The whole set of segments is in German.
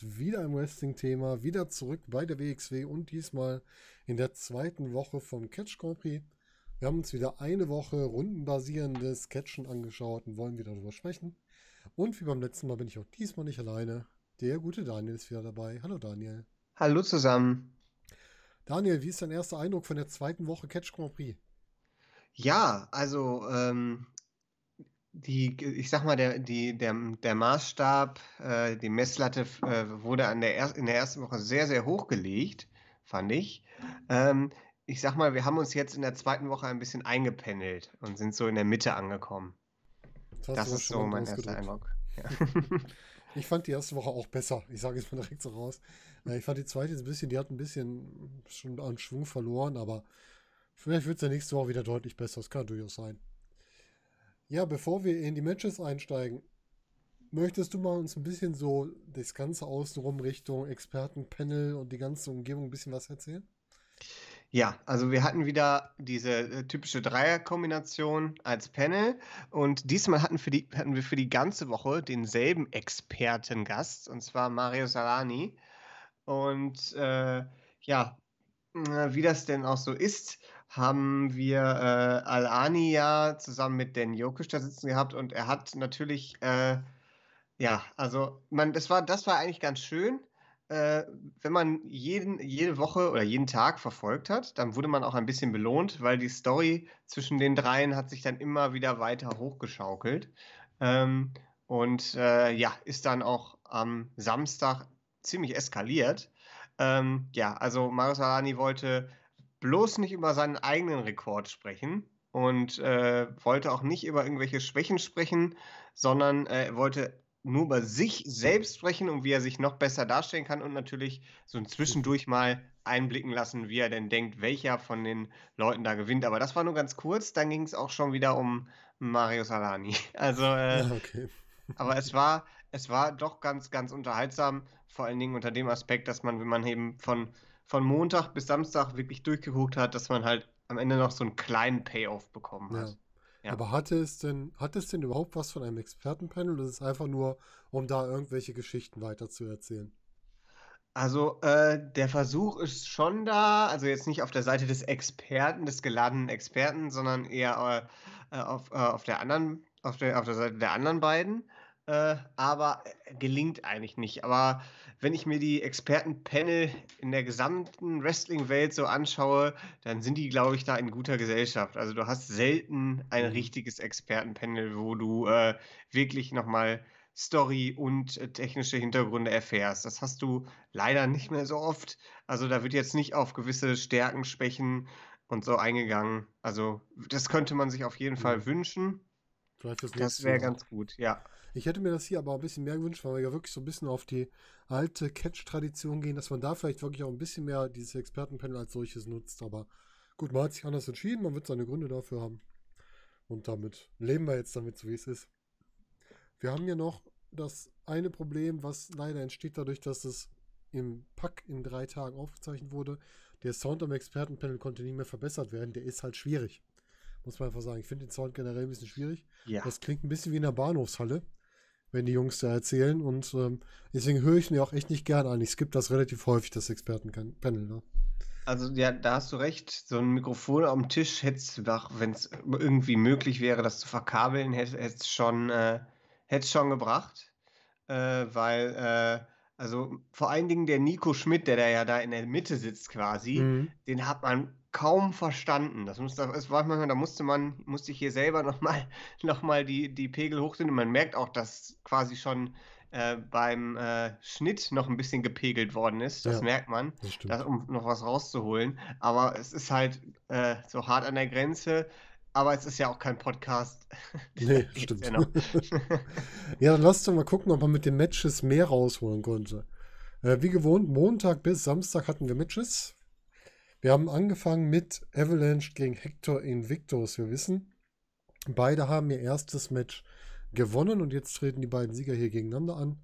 Wieder ein Wrestling-Thema, wieder zurück bei der WXW und diesmal in der zweiten Woche vom Catch Grand Prix. Wir haben uns wieder eine Woche rundenbasierendes Catchen angeschaut und wollen wieder darüber sprechen. Und wie beim letzten Mal bin ich auch diesmal nicht alleine. Der gute Daniel ist wieder dabei. Hallo Daniel. Hallo zusammen. Daniel, wie ist dein erster Eindruck von der zweiten Woche Catch Grand Prix? Ja, also ähm, die, ich sag mal, der, die, der, der Maßstab, äh, die Messlatte äh, wurde an der er, in der ersten Woche sehr, sehr hoch gelegt, fand ich. Ähm, ich sag mal, wir haben uns jetzt in der zweiten Woche ein bisschen eingependelt und sind so in der Mitte angekommen. Das, das ist so mein erster Eindruck. Ja. ich fand die erste Woche auch besser. Ich sage es mal direkt so raus. Ich fand die zweite ein bisschen, die hat ein bisschen schon an Schwung verloren, aber vielleicht wird es ja nächste Woche wieder deutlich besser. Das kann durchaus sein. Ja, bevor wir in die Matches einsteigen, möchtest du mal uns ein bisschen so das Ganze außenrum Richtung Expertenpanel und die ganze Umgebung ein bisschen was erzählen? Ja, also wir hatten wieder diese äh, typische Dreierkombination als Panel und diesmal hatten, für die, hatten wir für die ganze Woche denselben Expertengast und zwar Mario Salani. Und äh, ja, wie das denn auch so ist, haben wir äh, Al-Ani ja zusammen mit Dan Jokic da sitzen gehabt und er hat natürlich, äh, ja, also man, das war, das war eigentlich ganz schön. Äh, wenn man jeden, jede Woche oder jeden Tag verfolgt hat, dann wurde man auch ein bisschen belohnt, weil die Story zwischen den dreien hat sich dann immer wieder weiter hochgeschaukelt. Ähm, und äh, ja, ist dann auch am Samstag ziemlich eskaliert. Ähm, ja, also Marius Alani wollte bloß nicht über seinen eigenen Rekord sprechen und äh, wollte auch nicht über irgendwelche Schwächen sprechen, sondern äh, wollte nur über sich selbst sprechen und wie er sich noch besser darstellen kann und natürlich so ein zwischendurch mal einblicken lassen, wie er denn denkt, welcher von den Leuten da gewinnt. Aber das war nur ganz kurz, dann ging es auch schon wieder um Mario Salani. Also, äh, okay. aber es war, es war doch ganz, ganz unterhaltsam, vor allen Dingen unter dem Aspekt, dass man, wenn man eben von von Montag bis Samstag wirklich durchgeguckt hat, dass man halt am Ende noch so einen kleinen Payoff bekommen hat. Ja. Ja. Aber hatte es denn, hat es denn überhaupt was von einem Expertenpanel oder ist es einfach nur, um da irgendwelche Geschichten weiter zu erzählen? Also äh, der Versuch ist schon da, also jetzt nicht auf der Seite des Experten, des geladenen Experten, sondern eher äh, äh auf, äh, auf der anderen, auf der, auf der Seite der anderen beiden. Äh, aber äh, gelingt eigentlich nicht. Aber wenn ich mir die Expertenpanel in der gesamten Wrestling-Welt so anschaue, dann sind die, glaube ich, da in guter Gesellschaft. Also du hast selten ein mhm. richtiges Expertenpanel, wo du äh, wirklich nochmal Story und äh, technische Hintergründe erfährst. Das hast du leider nicht mehr so oft. Also da wird jetzt nicht auf gewisse Stärken, Schwächen und so eingegangen. Also das könnte man sich auf jeden Fall mhm. wünschen. Das wäre ganz gut, ja. Ich hätte mir das hier aber ein bisschen mehr gewünscht, weil wir ja wirklich so ein bisschen auf die alte Catch-Tradition gehen, dass man da vielleicht wirklich auch ein bisschen mehr dieses Expertenpanel als solches nutzt. Aber gut, man hat sich anders entschieden, man wird seine Gründe dafür haben. Und damit leben wir jetzt damit, so wie es ist. Wir haben ja noch das eine Problem, was leider entsteht dadurch, dass es im Pack in drei Tagen aufgezeichnet wurde. Der Sound am Expertenpanel konnte nicht mehr verbessert werden. Der ist halt schwierig. Muss man einfach sagen. Ich finde den Sound generell ein bisschen schwierig. Ja. Das klingt ein bisschen wie in der Bahnhofshalle wenn die Jungs da erzählen. Und ähm, deswegen höre ich mir auch echt nicht gern an. Ich skippe das relativ häufig, das Expertenpanel. Ne? Also ja, da hast du recht. So ein Mikrofon am Tisch hätte es, wenn es irgendwie möglich wäre, das zu verkabeln, hätte es schon, äh, schon gebracht. Äh, weil, äh, also vor allen Dingen der Nico Schmidt, der da ja da in der Mitte sitzt quasi, mhm. den hat man kaum verstanden. Das, muss, das war manchmal, da musste man, musste ich hier selber nochmal noch mal die, die Pegel hochdrehen. Und man merkt auch, dass quasi schon äh, beim äh, Schnitt noch ein bisschen gepegelt worden ist. Das ja, merkt man, das um noch was rauszuholen. Aber es ist halt äh, so hart an der Grenze. Aber es ist ja auch kein Podcast. Nee, stimmt. Ja, ja, dann lasst uns mal gucken, ob man mit den Matches mehr rausholen konnte. Äh, wie gewohnt, Montag bis Samstag hatten wir Matches. Wir haben angefangen mit Avalanche gegen Hector Invictus. Wir wissen, beide haben ihr erstes Match gewonnen und jetzt treten die beiden Sieger hier gegeneinander an.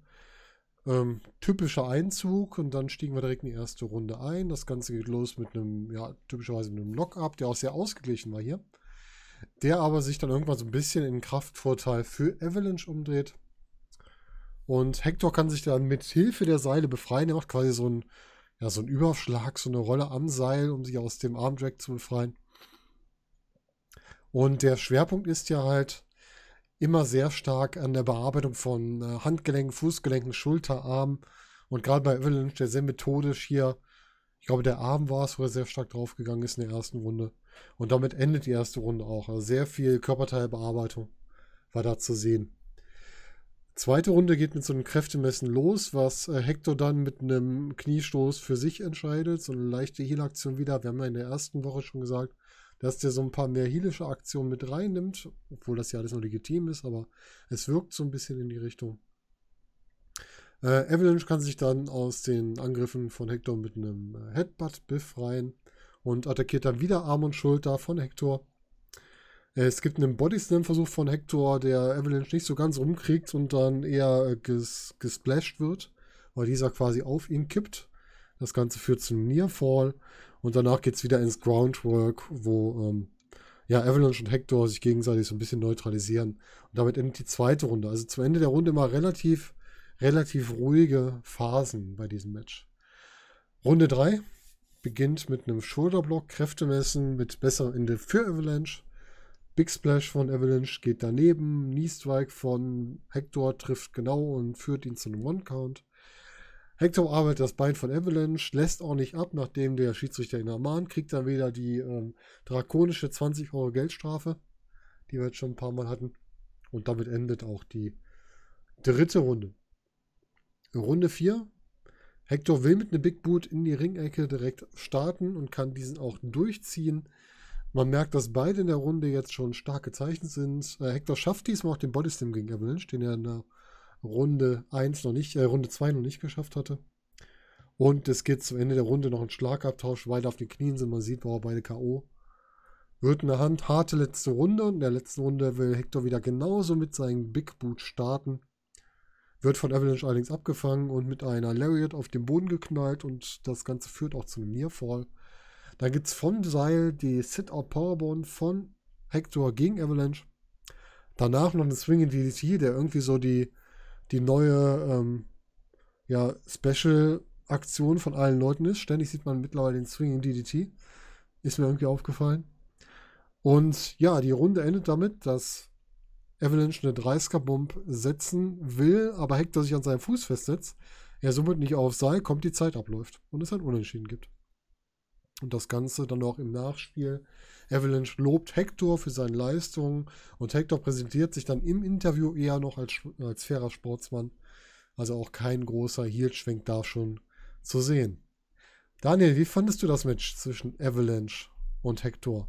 Ähm, typischer Einzug und dann stiegen wir direkt in die erste Runde ein. Das Ganze geht los mit einem, ja, typischerweise mit einem Knock-Up, der auch sehr ausgeglichen war hier. Der aber sich dann irgendwann so ein bisschen in Kraftvorteil für Avalanche umdreht. Und Hector kann sich dann mit Hilfe der Seile befreien. Er macht quasi so einen, ja, so einen Überschlag, so eine Rolle am Seil, um sich aus dem Armdrag zu befreien. Und der Schwerpunkt ist ja halt, immer sehr stark an der Bearbeitung von äh, Handgelenken, Fußgelenken, Schulterarm. Und gerade bei Avalanche, der sehr methodisch hier, ich glaube, der Arm war es, wo er sehr stark draufgegangen ist in der ersten Runde. Und damit endet die erste Runde auch. Also sehr viel Körperteilbearbeitung war da zu sehen. Zweite Runde geht mit so einem Kräftemessen los, was äh, Hector dann mit einem Kniestoß für sich entscheidet. So eine leichte Heal-Aktion wieder. Wir haben ja in der ersten Woche schon gesagt, dass der so ein paar mehr heelische Aktionen mit reinnimmt, obwohl das ja alles nur legitim ist, aber es wirkt so ein bisschen in die Richtung. Äh, Avalanche kann sich dann aus den Angriffen von Hector mit einem äh, Headbutt befreien und attackiert dann wieder Arm und Schulter von Hector. Äh, es gibt einen Bodyslam-Versuch von Hector, der Avalanche nicht so ganz rumkriegt und dann eher äh, ges gesplashed wird, weil dieser quasi auf ihn kippt. Das Ganze führt zu einem Nearfall und danach geht es wieder ins Groundwork, wo ähm, ja, Avalanche und Hector sich gegenseitig so ein bisschen neutralisieren. Und damit endet die zweite Runde. Also zum Ende der Runde immer relativ, relativ ruhige Phasen bei diesem Match. Runde 3 beginnt mit einem Shoulderblock, Kräftemessen mit besserem Ende für Avalanche. Big Splash von Avalanche geht daneben. Knee Strike von Hector trifft genau und führt ihn zu einem One-Count. Hector arbeitet das Bein von Avalanche, lässt auch nicht ab, nachdem der Schiedsrichter ihn ermahnt, kriegt dann wieder die ähm, drakonische 20 Euro Geldstrafe, die wir jetzt schon ein paar Mal hatten. Und damit endet auch die dritte Runde. Runde 4. Hector will mit einem Big Boot in die Ringecke direkt starten und kann diesen auch durchziehen. Man merkt, dass beide in der Runde jetzt schon stark gezeichnet sind. Äh, Hector schafft diesmal auch den Bodyslam gegen Avalanche, den er in der Runde 1 noch nicht, äh, Runde 2 noch nicht geschafft hatte. Und es geht zum Ende der Runde noch ein Schlagabtausch, weil auf den Knien sind. Man sieht, war beide K.O. Wird eine Hand harte letzte Runde. Und in der letzten Runde will Hector wieder genauso mit seinem Big Boot starten. Wird von Avalanche allerdings abgefangen und mit einer Lariat auf den Boden geknallt. Und das Ganze führt auch zu einem Nearfall. Dann gibt es vom Seil die Sit-Out Powerbomb von Hector gegen Avalanche. Danach noch eine Swing in DDT, der irgendwie so die die neue ähm, ja, Special-Aktion von allen Leuten ist. Ständig sieht man mittlerweile den Swinging DDT. Ist mir irgendwie aufgefallen. Und ja, die Runde endet damit, dass Avalanche eine 30er-Bomb setzen will, aber Hector sich an seinem Fuß festsetzt. Er somit nicht auf Seil kommt, die Zeit abläuft und es ein Unentschieden gibt. Und das Ganze dann auch im Nachspiel. Avalanche lobt Hector für seine Leistungen und Hector präsentiert sich dann im Interview eher noch als, als fairer Sportsmann. Also auch kein großer Heelschwenk da schon zu sehen. Daniel, wie fandest du das Match zwischen Avalanche und Hector?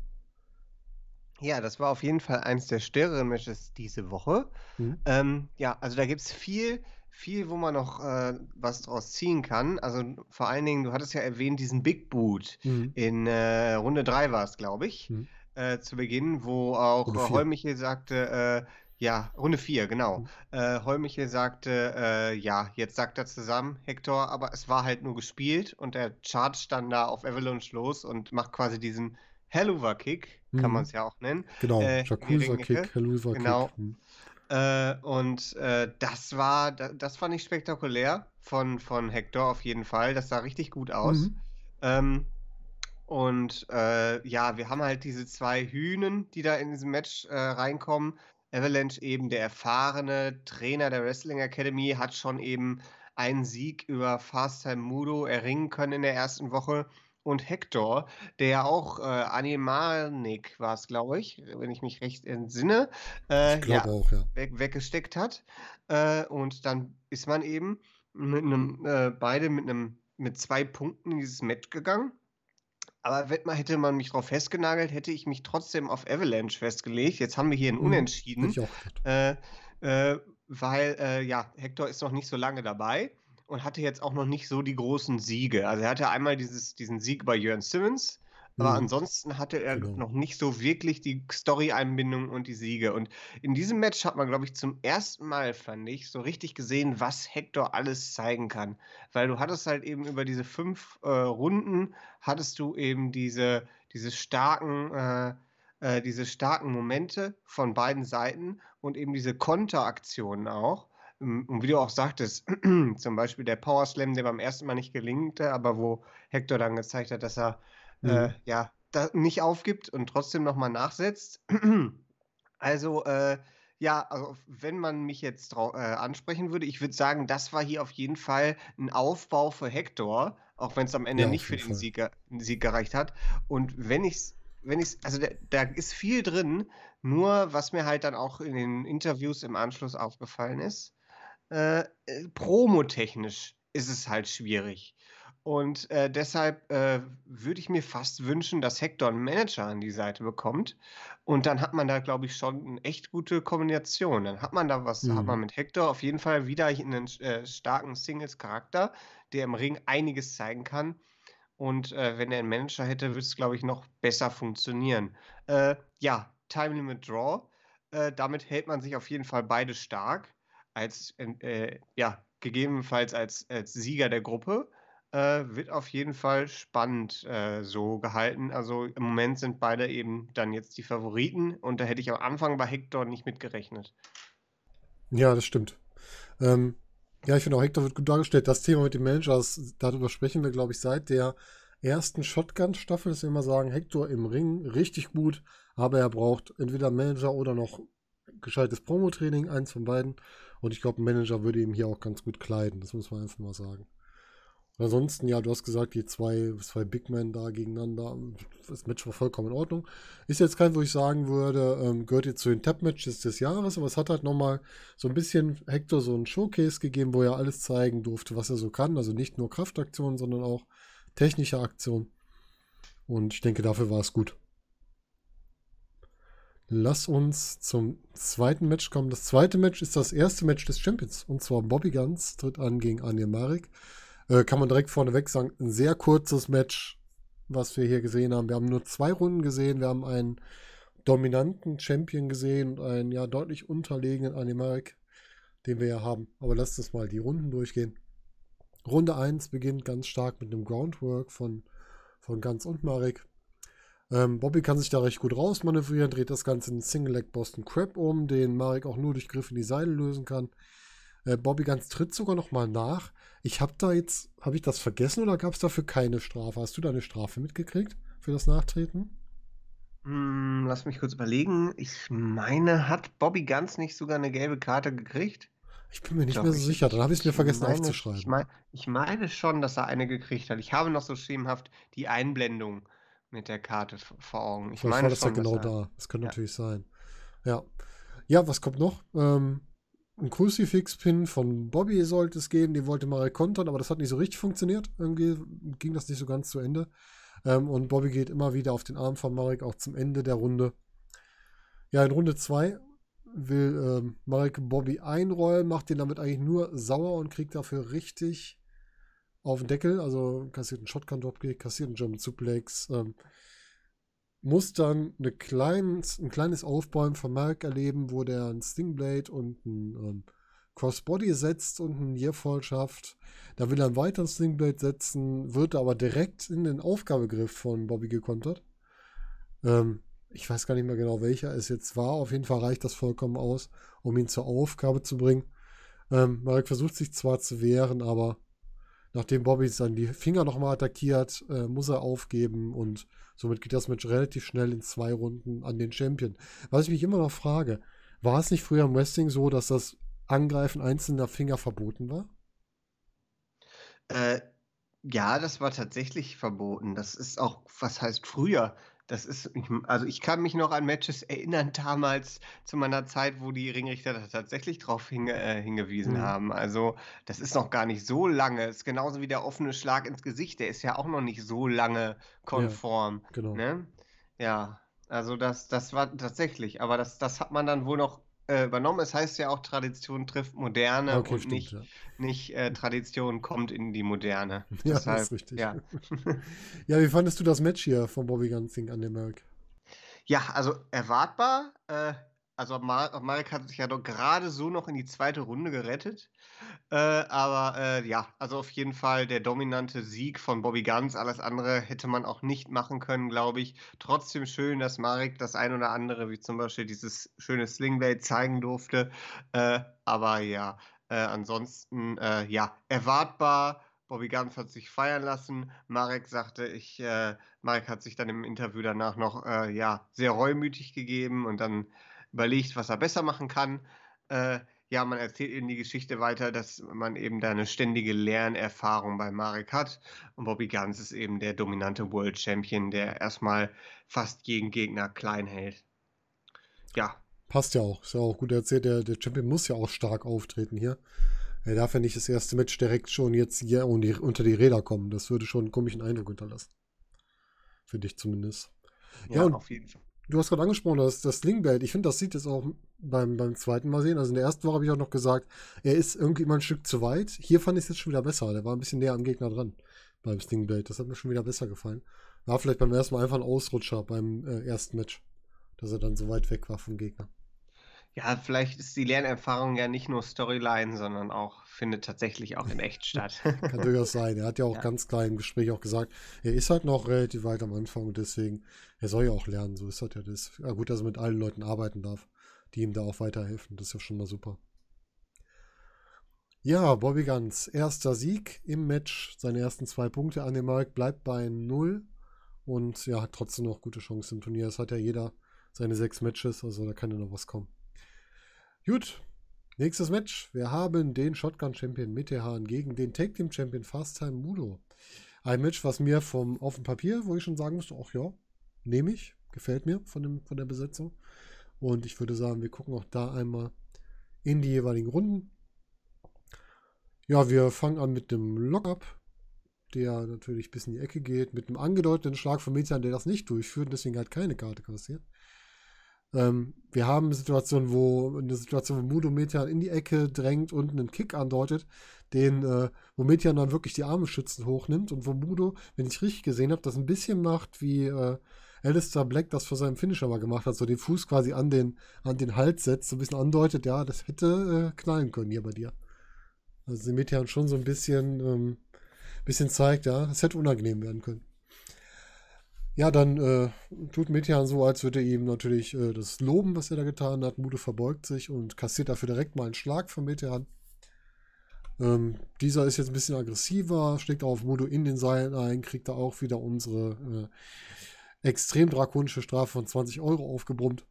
Ja, das war auf jeden Fall eins der stärkeren Matches diese Woche. Mhm. Ähm, ja, also da gibt es viel, viel, wo man noch äh, was draus ziehen kann. Also vor allen Dingen, du hattest ja erwähnt, diesen Big Boot mhm. in äh, Runde 3 war es, glaube ich, mhm. äh, zu Beginn, wo auch Heumichel sagte, äh, ja, Runde 4, genau. Mhm. Äh, Heumichel sagte, äh, ja, jetzt sagt er zusammen, Hector, aber es war halt nur gespielt und der Charge dann da auf Avalanche los und macht quasi diesen Helluva-Kick, kann mhm. man es ja auch nennen. Genau, äh, Jacuzza-Kick, Helluva-Kick. Genau. Mhm. Äh, und äh, das war, das fand ich spektakulär von, von Hector auf jeden Fall. Das sah richtig gut aus. Mhm. Ähm, und äh, ja, wir haben halt diese zwei Hühnen, die da in diesem Match äh, reinkommen. Avalanche eben der erfahrene Trainer der Wrestling Academy hat schon eben einen Sieg über Fast Time Mudo erringen können in der ersten Woche und Hector, der auch äh, Animalnik war es, glaube ich, wenn ich mich recht entsinne, äh, ja, auch, ja. Weg, weggesteckt hat. Äh, und dann ist man eben mit einem, äh, beide mit einem mit zwei Punkten in dieses Match gegangen. Aber hätte man mich darauf festgenagelt, hätte ich mich trotzdem auf Avalanche festgelegt. Jetzt haben wir hier ein mhm, Unentschieden. Mhm, äh, äh, weil, ja, Hector ist noch nicht so lange dabei und hatte jetzt auch noch nicht so die großen Siege. Also er hatte einmal dieses, diesen Sieg bei Jörn Simmons Aber Mhm. ansonsten hatte er Genau. noch nicht so wirklich die Story-Einbindung und die Siege. Und in diesem Match hat man, glaube ich, zum ersten Mal, fand ich, so richtig gesehen, was Hector alles zeigen kann. Weil du hattest halt eben über diese fünf äh, Runden, hattest du eben diese, diese starken, äh, äh, diese starken Momente von beiden Seiten und eben diese Konteraktionen auch. Ähm, Und wie du auch sagtest, zum Beispiel der Power Slam, der beim ersten Mal nicht gelingte, aber wo Hector dann gezeigt hat, dass er äh, Mhm. ja, da nicht aufgibt und trotzdem nochmal nachsetzt. Also, äh, ja, also wenn man mich jetzt äh, ansprechen würde, ich würde sagen, das war hier auf jeden Fall ein Aufbau für Hector, auch wenn es am Ende Ja, nicht für den. Sieg, Sieg gereicht hat. Und wenn ich's, wenn ich's, also da, da ist viel drin, nur was mir halt dann auch in den Interviews im Anschluss aufgefallen ist, äh, äh, promotechnisch ist es halt schwierig. Und äh, deshalb äh, würde ich mir fast wünschen, dass Hector einen Manager an die Seite bekommt. Und dann hat man da, glaube ich, schon eine echt gute Kombination. Dann hat man da was, hat man Mhm. mit Hector auf jeden Fall wieder einen äh, starken Singles-Charakter, der im Ring einiges zeigen kann. Und äh, wenn er einen Manager hätte, würde es, glaube ich, noch besser funktionieren. Äh, ja, Time Limit Draw. Damit hält man sich auf jeden Fall beide stark. Als, äh, ja, gegebenenfalls als, als Sieger der Gruppe. Äh, wird auf jeden Fall spannend äh, so gehalten. Also im Moment sind beide eben dann jetzt die Favoriten. Und da hätte ich am Anfang bei Hector nicht mit gerechnet. Ja, das stimmt. Ähm, ja, ich finde auch, Hector wird gut dargestellt. Das Thema mit dem Manager, das, darüber sprechen wir, glaube ich, seit der ersten Shotgun-Staffel, dass wir immer sagen, Hector im Ring richtig gut, aber er braucht entweder Manager oder noch gescheites Promo-Training, eins von beiden. Und ich glaube, ein Manager würde ihm hier auch ganz gut kleiden, das muss man einfach mal sagen. Und ansonsten, ja, du hast gesagt, die zwei, zwei Big Men da gegeneinander, das Match war vollkommen in Ordnung. Ist jetzt kein, wo ich sagen würde, ähm, gehört jetzt zu den Tap-Matches des Jahres, aber es hat halt nochmal so ein bisschen Hector so einen Showcase gegeben, wo er alles zeigen durfte, was er so kann. Also nicht nur Kraftaktionen, sondern auch technische Aktionen. Und ich denke, dafür war es gut. Lass uns zum zweiten Match kommen. Das zweite Match ist das erste Match des Champions. Und zwar Bobby Guns tritt an gegen Anja Marek. Äh, kann man direkt vorneweg sagen, ein sehr kurzes Match, was wir hier gesehen haben. Wir haben nur zwei Runden gesehen. Wir haben einen dominanten Champion gesehen und einen ja deutlich unterlegenen Animarek, den wir ja haben. Aber lasst uns mal die Runden durchgehen. Runde 1 beginnt ganz stark mit einem Groundwork von, von Ganz und Marek. Ähm, Bobby kann sich da recht gut rausmanövrieren, dreht das Ganze in Single Leg Boston Crab um, den Marek auch nur durch Griff in die Seile lösen kann. Äh, Bobby Ganz tritt sogar noch mal nach. Ich habe da jetzt, habe ich das vergessen oder gab es dafür keine Strafe? Hast du da eine Strafe mitgekriegt für das Nachtreten? Hm, lass mich kurz überlegen. Ich meine, hat Bobby Ganz nicht sogar eine gelbe Karte gekriegt? Ich bin mir nicht Doch, mehr so ich- sicher. Dann habe ich es mir vergessen meine, aufzuschreiben. Ich, mein, ich meine schon, dass er eine gekriegt hat. Ich habe noch so schemenhaft die Einblendung mit der Karte vor Augen. Ich Vielleicht war meine das ja schon, genau dass er, da. Das könnte Ja. natürlich sein. Ja. Ja, was kommt noch? Ähm, ein Crucifix-Pin von Bobby sollte es geben. Den wollte Marek kontern, aber das hat nicht so richtig funktioniert. Irgendwie ging das nicht so ganz zu Ende. Ähm, und Bobby geht immer wieder auf den Arm von Marek, auch zum Ende der Runde. Ja, in Runde 2 will ähm, Marek Bobby einrollen, macht den damit eigentlich nur sauer und kriegt dafür richtig auf den Deckel. Also kassiert einen Shotgun-Dropkick, kassiert einen German Suplex. Ähm, muss dann eine kleines, ein kleines Aufbäumen von Mark erleben, wo der ein Stingblade und ein ähm, Crossbody setzt und einen Nearfall schafft. Da will er einen weiteren Stingblade setzen, wird aber direkt in den Aufgabegriff von Bobby gekontert. Ähm, ich weiß gar nicht mehr genau, welcher es jetzt war. Auf jeden Fall reicht das vollkommen aus, um ihn zur Aufgabe zu bringen. Ähm, Marek versucht sich zwar zu wehren, aber nachdem Bobby dann die Finger nochmal attackiert, äh, muss er aufgeben und somit geht das Match relativ schnell in zwei Runden an den Champion. Was ich mich immer noch frage, war es nicht früher im Wrestling so, dass das Angreifen einzelner Finger verboten war? Äh, ja, das war tatsächlich verboten. Das ist auch, was heißt früher? Das ist, also ich kann mich noch an Matches erinnern, damals zu meiner Zeit, wo die Ringrichter da tatsächlich drauf hinge, äh, hingewiesen Mhm. haben. Also, das ist noch gar nicht so lange. ist genauso wie der offene Schlag ins Gesicht, der ist ja auch noch nicht so lange konform. Genau. Ne? Ja, also das, das war tatsächlich, aber das, das hat man dann wohl noch übernommen. Es heißt ja auch, Tradition trifft Moderne Okay, und stimmt, nicht, ja. nicht äh, Tradition kommt in die Moderne. Ja, das Deshalb, ist richtig. ja. Ja, wie fandest du das Match hier von Bobby Guns gegen Andy Merck? Ja, also erwartbar. Äh, also Mar Marek hat sich ja doch gerade so noch in die zweite Runde gerettet. Äh, aber äh, ja, also auf jeden Fall der dominante Sieg von Bobby Guns. Alles andere hätte man auch nicht machen können, glaube ich. Trotzdem schön, dass Marek das ein oder andere, wie zum Beispiel dieses schöne Slingblade, zeigen durfte. Äh, aber ja, äh, ansonsten äh, ja, erwartbar. Bobby Guns hat sich feiern lassen. Marek sagte, ich, äh, Marek hat sich dann im Interview danach noch ja, sehr reumütig gegeben und dann überlegt, was er besser machen kann. Äh, ja, man erzählt eben die Geschichte weiter, dass man eben da eine ständige Lernerfahrung bei Marek hat. Und Bobby Guns ist eben der dominante World Champion, der erstmal fast jeden Gegner klein hält. Ja, Passt ja auch. Ist ja auch gut erzählt. Der, der Champion muss ja auch stark auftreten hier. Er darf ja nicht das erste Match direkt schon jetzt hier unter die Räder kommen. Das würde schon einen komischen Eindruck hinterlassen. Für dich zumindest. ja, Ja, auf jeden Fall. Du hast gerade angesprochen, das, das Slingbait. Ich finde, das sieht jetzt auch beim, beim zweiten Mal sehen. Also in der ersten Woche habe ich auch noch gesagt, er ist irgendwie immer ein Stück zu weit. Hier fand ich es jetzt schon wieder besser. Der war ein bisschen näher am Gegner dran beim Slingbait. Das hat mir schon wieder besser gefallen. War vielleicht beim ersten Mal einfach ein Ausrutscher beim äh, ersten Match. Dass er dann so weit weg war vom Gegner. Ja, vielleicht ist die Lernerfahrung ja nicht nur Storyline, sondern auch findet tatsächlich auch in echt statt. Kann durchaus sein. Er hat ja auch Ja. ganz klar im Gespräch auch gesagt, er ist halt noch relativ weit am Anfang und deswegen, er soll ja auch lernen. So ist das ja das. Ja, gut, dass er mit allen Leuten arbeiten darf, die ihm da auch weiterhelfen. Das ist ja schon mal super. Ja, Bobby Guns, erster Sieg im Match, seine ersten zwei Punkte an dem Markt, bleibt bei 0 und ja, hat trotzdem noch gute Chancen im Turnier. Es hat ja jeder seine sechs Matches, also da kann ja noch was kommen. Gut, nächstes Match. Wir haben den Shotgun-Champion Metehan gegen den Tag-Team-Champion Fast Time Mudo. Ein Match, was mir vom auf dem Papier, wo ich schon sagen musste, ach ja, nehme ich, gefällt mir von, dem, von der Besetzung. Und ich würde sagen, wir gucken auch da einmal in die jeweiligen Runden. Ja, wir fangen an mit dem Lockup, der natürlich bis in die Ecke geht, mit einem angedeuteten Schlag von Metehan, der das nicht durchführt und deswegen halt keine Karte kassiert. Ähm, wir haben eine Situation, wo eine Situation, wo Mudo Metehan in die Ecke drängt und einen Kick andeutet, den, äh, wo Metehan dann wirklich die Arme schützend hochnimmt und wo Mudo, wenn ich richtig gesehen habe, das ein bisschen macht, wie äh, Alistair Black das vor seinem Finisher mal gemacht hat, so den Fuß quasi an den, an den Hals setzt, so ein bisschen andeutet, ja, das hätte äh, knallen können hier bei dir. Also Metehan schon so ein bisschen, ähm, bisschen zeigt, ja, es hätte unangenehm werden können. Ja, dann äh, tut Metehan so, als würde er ihm natürlich äh, das loben, was er da getan hat. Mude verbeugt sich und kassiert dafür direkt mal einen Schlag von Metehan. Ähm, dieser ist jetzt ein bisschen aggressiver, schlägt auf Mudo in den Seilen ein, kriegt da auch wieder unsere äh, extrem drakonische Strafe von 20 Euro aufgebrummt.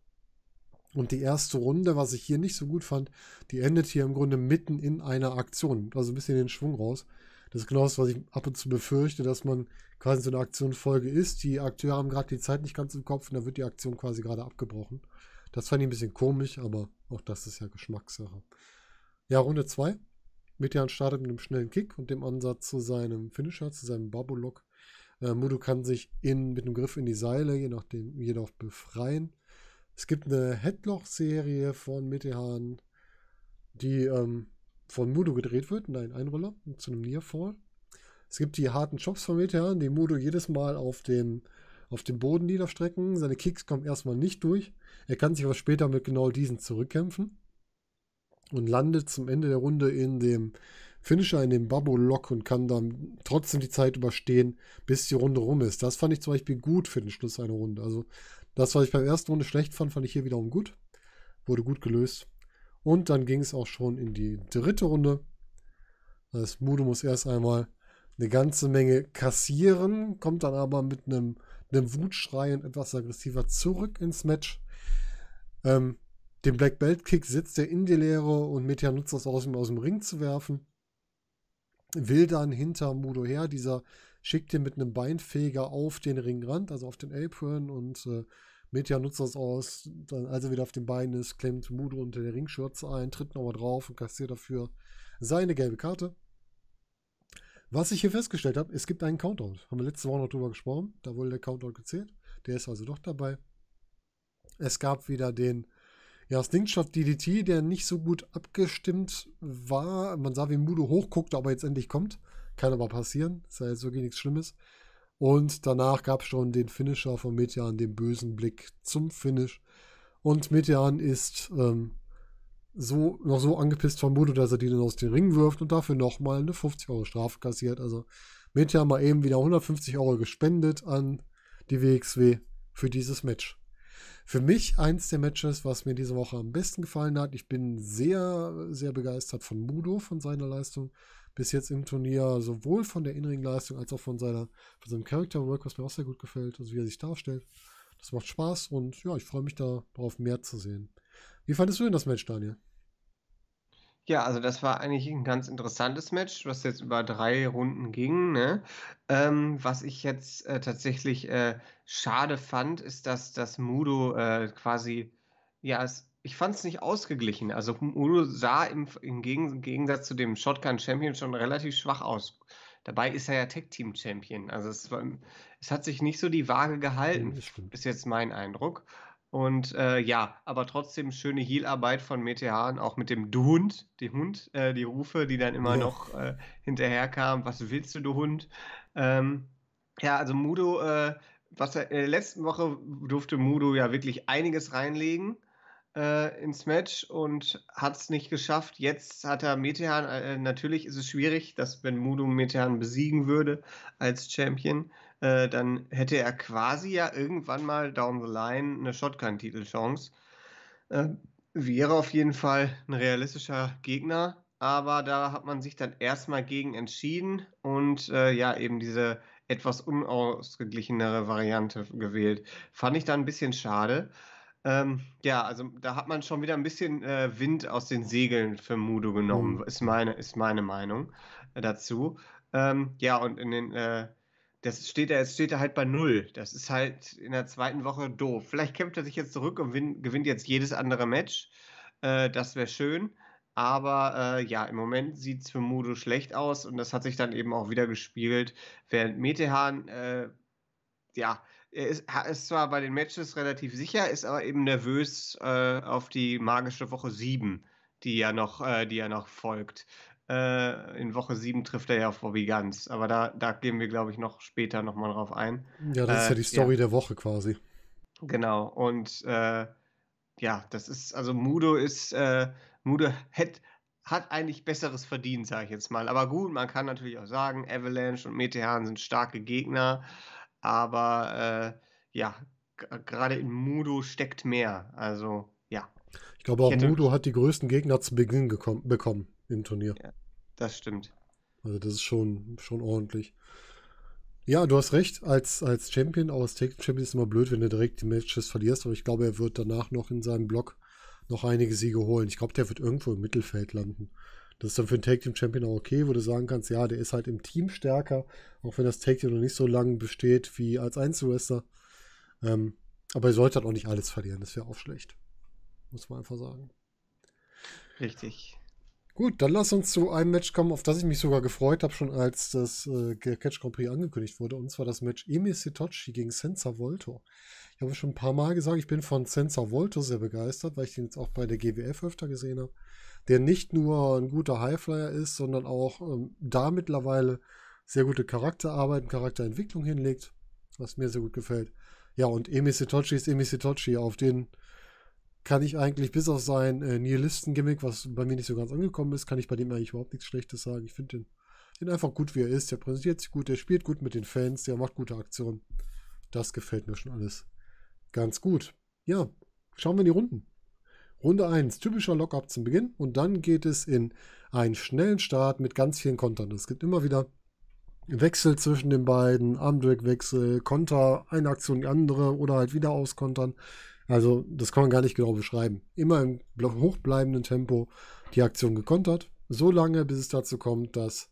Und die erste Runde, was ich hier nicht so gut fand, die endet hier im Grunde mitten in einer Aktion. Also ein bisschen den Schwung raus. Das ist genau das, was ich ab und zu befürchte, dass man quasi so eine Aktionfolge ist. Die Akteure haben gerade die Zeit nicht ganz im Kopf und da wird die Aktion quasi gerade abgebrochen. Das fand ich ein bisschen komisch, aber auch das ist ja Geschmackssache. Ja, Runde 2. Metehan startet mit einem schnellen Kick und dem Ansatz zu seinem Finisher, zu seinem Babolock. Äh, Mudo kann sich in, mit einem Griff in die Seile, je nachdem, jedoch befreien. Es gibt eine Headlock-Serie von Metehan, die ähm, von Mudo gedreht wird, nein, Einroller, zu einem Nearfall. Es gibt die harten Chops von Metehan, die Mudo jedes Mal auf den, auf den Boden niederstrecken. Seine Kicks kommen erstmal nicht durch. Er kann sich aber später mit genau diesen zurückkämpfen und landet zum Ende der Runde in dem Finisher, in dem Bubble-Lock und kann dann trotzdem die Zeit überstehen, bis die Runde rum ist. Das fand ich zum Beispiel gut für den Schluss einer Runde. Also das, was ich beim ersten Runde schlecht fand, fand ich hier wiederum gut. Wurde gut gelöst. Und dann ging es auch schon in die dritte Runde. Das Mudo muss erst einmal eine ganze Menge kassieren, kommt dann aber mit einem, einem Wutschrei und etwas aggressiver zurück ins Match. Ähm, den Black Belt Kick setzt er in die Leere und Meteor nutzt das aus, um aus dem Ring zu werfen. Will dann hinter Mudo her. Dieser schickt ihn mit einem Beinfeger auf den Ringrand, also auf den Apron und äh, Meteor nutzt das aus. Dann, als er wieder auf den Beinen ist, klemmt Mudo unter der Ringschürze ein, tritt nochmal drauf und kassiert dafür seine gelbe Karte. Was ich hier festgestellt habe, es gibt einen Countout. Haben wir letzte Woche noch drüber gesprochen. Da wurde der Countout gezählt. Der ist also doch dabei. Es gab wieder den Ja, Slingshot DDT, der nicht so gut abgestimmt war. Man sah, wie Mudo hochguckte, aber jetzt endlich kommt. Kann aber passieren. Ist ja jetzt wirklich nichts Schlimmes. Und danach gab es schon den Finisher von Metean, den bösen Blick zum Finish. Und Metean ist ähm, so, noch so angepisst von Mudo, dass er die dann aus dem Ring wirft und dafür nochmal eine 50 Euro Strafe kassiert. Also Metean mal eben wieder 150 Euro gespendet an die WXW für dieses Match. Für mich eins der Matches, was mir diese Woche am besten gefallen hat. Ich bin sehr, sehr begeistert von Mudo, von seiner Leistung bis jetzt im Turnier, sowohl von der inneren Leistung als auch von, seiner, von seinem Character Work, was mir auch sehr gut gefällt, also wie er sich darstellt. Das macht Spaß und ja, ich freue mich darauf, mehr zu sehen. Wie fandest du denn das Match, Daniel? Ja, also das war eigentlich ein ganz interessantes Match, was jetzt über drei Runden ging. Ne? Ähm, was ich jetzt äh, tatsächlich äh, schade fand, ist, dass das Mudo äh, quasi, ja, es, ich fand es nicht ausgeglichen. Also Mudo sah im, im Gegensatz zu dem Shotgun Champion schon relativ schwach aus. Dabei ist er ja Tech Team Champion. Also es, war, es hat sich nicht so die Waage gehalten, ist jetzt mein Eindruck. Und äh, ja, aber trotzdem schöne Heal-Arbeit von Metehan, auch mit dem Du Hund, die Hund, äh, die Rufe, die dann immer ja. noch äh, hinterherkamen. Was willst du, du Hund? Ähm, ja, also Mudo, äh, was er, in der letzten Woche durfte Mudo ja wirklich einiges reinlegen äh, ins Match und hat es nicht geschafft. Jetzt hat er Metehan, äh, natürlich ist es schwierig, dass wenn Mudo Metehan besiegen würde als Champion, äh, dann hätte er quasi ja irgendwann mal down the line eine Shotgun-Titelchance. Äh, wäre auf jeden Fall ein realistischer Gegner, aber da hat man sich dann erstmal gegen entschieden und äh, ja, eben diese etwas unausgeglichenere Variante gewählt. Fand ich da ein bisschen schade. Ähm, ja, also da hat man schon wieder ein bisschen äh, Wind aus den Segeln für Mudo genommen, mhm. ist, meine, ist meine Meinung äh, dazu. Ähm, ja, und in den äh, das steht er, jetzt steht er halt bei null. Das ist halt in der zweiten Woche doof. Vielleicht kämpft er sich jetzt zurück und win, gewinnt jetzt jedes andere Match. Äh, das wäre schön. Aber äh, ja, im Moment sieht es für Mudo schlecht aus und das hat sich dann eben auch wieder gespiegelt. Während Metehan, äh, ja, er ist, ist, zwar bei den Matches relativ sicher, ist aber eben nervös äh, auf die magische Woche 7, die ja noch, äh, die ja noch folgt. Äh, in Woche 7 trifft er ja auf Bobby Ganz. Aber da, da gehen wir, glaube ich, noch später nochmal drauf ein. Ja, das äh, ist ja die Story ja. der Woche quasi. Genau. Und äh, ja, das ist, also Mudo ist, äh, Mudo hat, hat eigentlich Besseres verdient, sage ich jetzt mal. Aber gut, man kann natürlich auch sagen, Avalanche und Metehan sind starke Gegner. Aber äh, ja, gerade in Mudo steckt mehr. Also, ja. Ich glaube auch, ich Mudo hat die größten Gegner zu Beginn bekommen im Turnier. Ja, das stimmt. Also das ist schon, schon ordentlich. Ja, du hast recht, als, als Champion, auch als Take Champion ist immer blöd, wenn du direkt die Matches verlierst, aber ich glaube, er wird danach noch in seinem Block noch einige Siege holen. Ich glaube, der wird irgendwo im Mittelfeld landen. Das ist dann für einen Take Team Champion auch okay, wo du sagen kannst, ja, der ist halt im Team stärker, auch wenn das Take Team noch nicht so lange besteht wie als Einzelwrestler. Ähm, aber er sollte halt auch nicht alles verlieren, das wäre auch schlecht. Muss man einfach sagen. Richtig. Gut, dann lass uns zu einem Match kommen, auf das ich mich sogar gefreut habe, schon als das äh, Catch Grand Prix angekündigt wurde. Und zwar das Match Emi Sitochi gegen Senza Volto. Ich habe schon ein paar Mal gesagt, ich bin von Senza Volto sehr begeistert, weil ich den jetzt auch bei der GWF öfter gesehen habe. Der nicht nur ein guter Highflyer ist, sondern auch ähm, da mittlerweile sehr gute Charakterarbeit und Charakterentwicklung hinlegt, was mir sehr gut gefällt. Ja, und Emi Sitochi ist Emi Sitochi, auf den kann ich eigentlich bis auf sein äh, Nihilisten-Gimmick, was bei mir nicht so ganz angekommen ist, kann ich bei dem eigentlich überhaupt nichts Schlechtes sagen. Ich finde den, den einfach gut, wie er ist. Der präsentiert sich gut, der spielt gut mit den Fans, der macht gute Aktionen. Das gefällt mir schon alles ganz gut. Ja, schauen wir in die Runden. Runde 1, typischer Lockup zum Beginn und dann geht es in einen schnellen Start mit ganz vielen Kontern. Es gibt immer wieder Wechsel zwischen den beiden, Armdrag-Wechsel, Konter, eine Aktion die andere oder halt wieder auskontern. Also, das kann man gar nicht genau beschreiben. Immer im hochbleibenden Tempo die Aktion gekontert. So lange, bis es dazu kommt, dass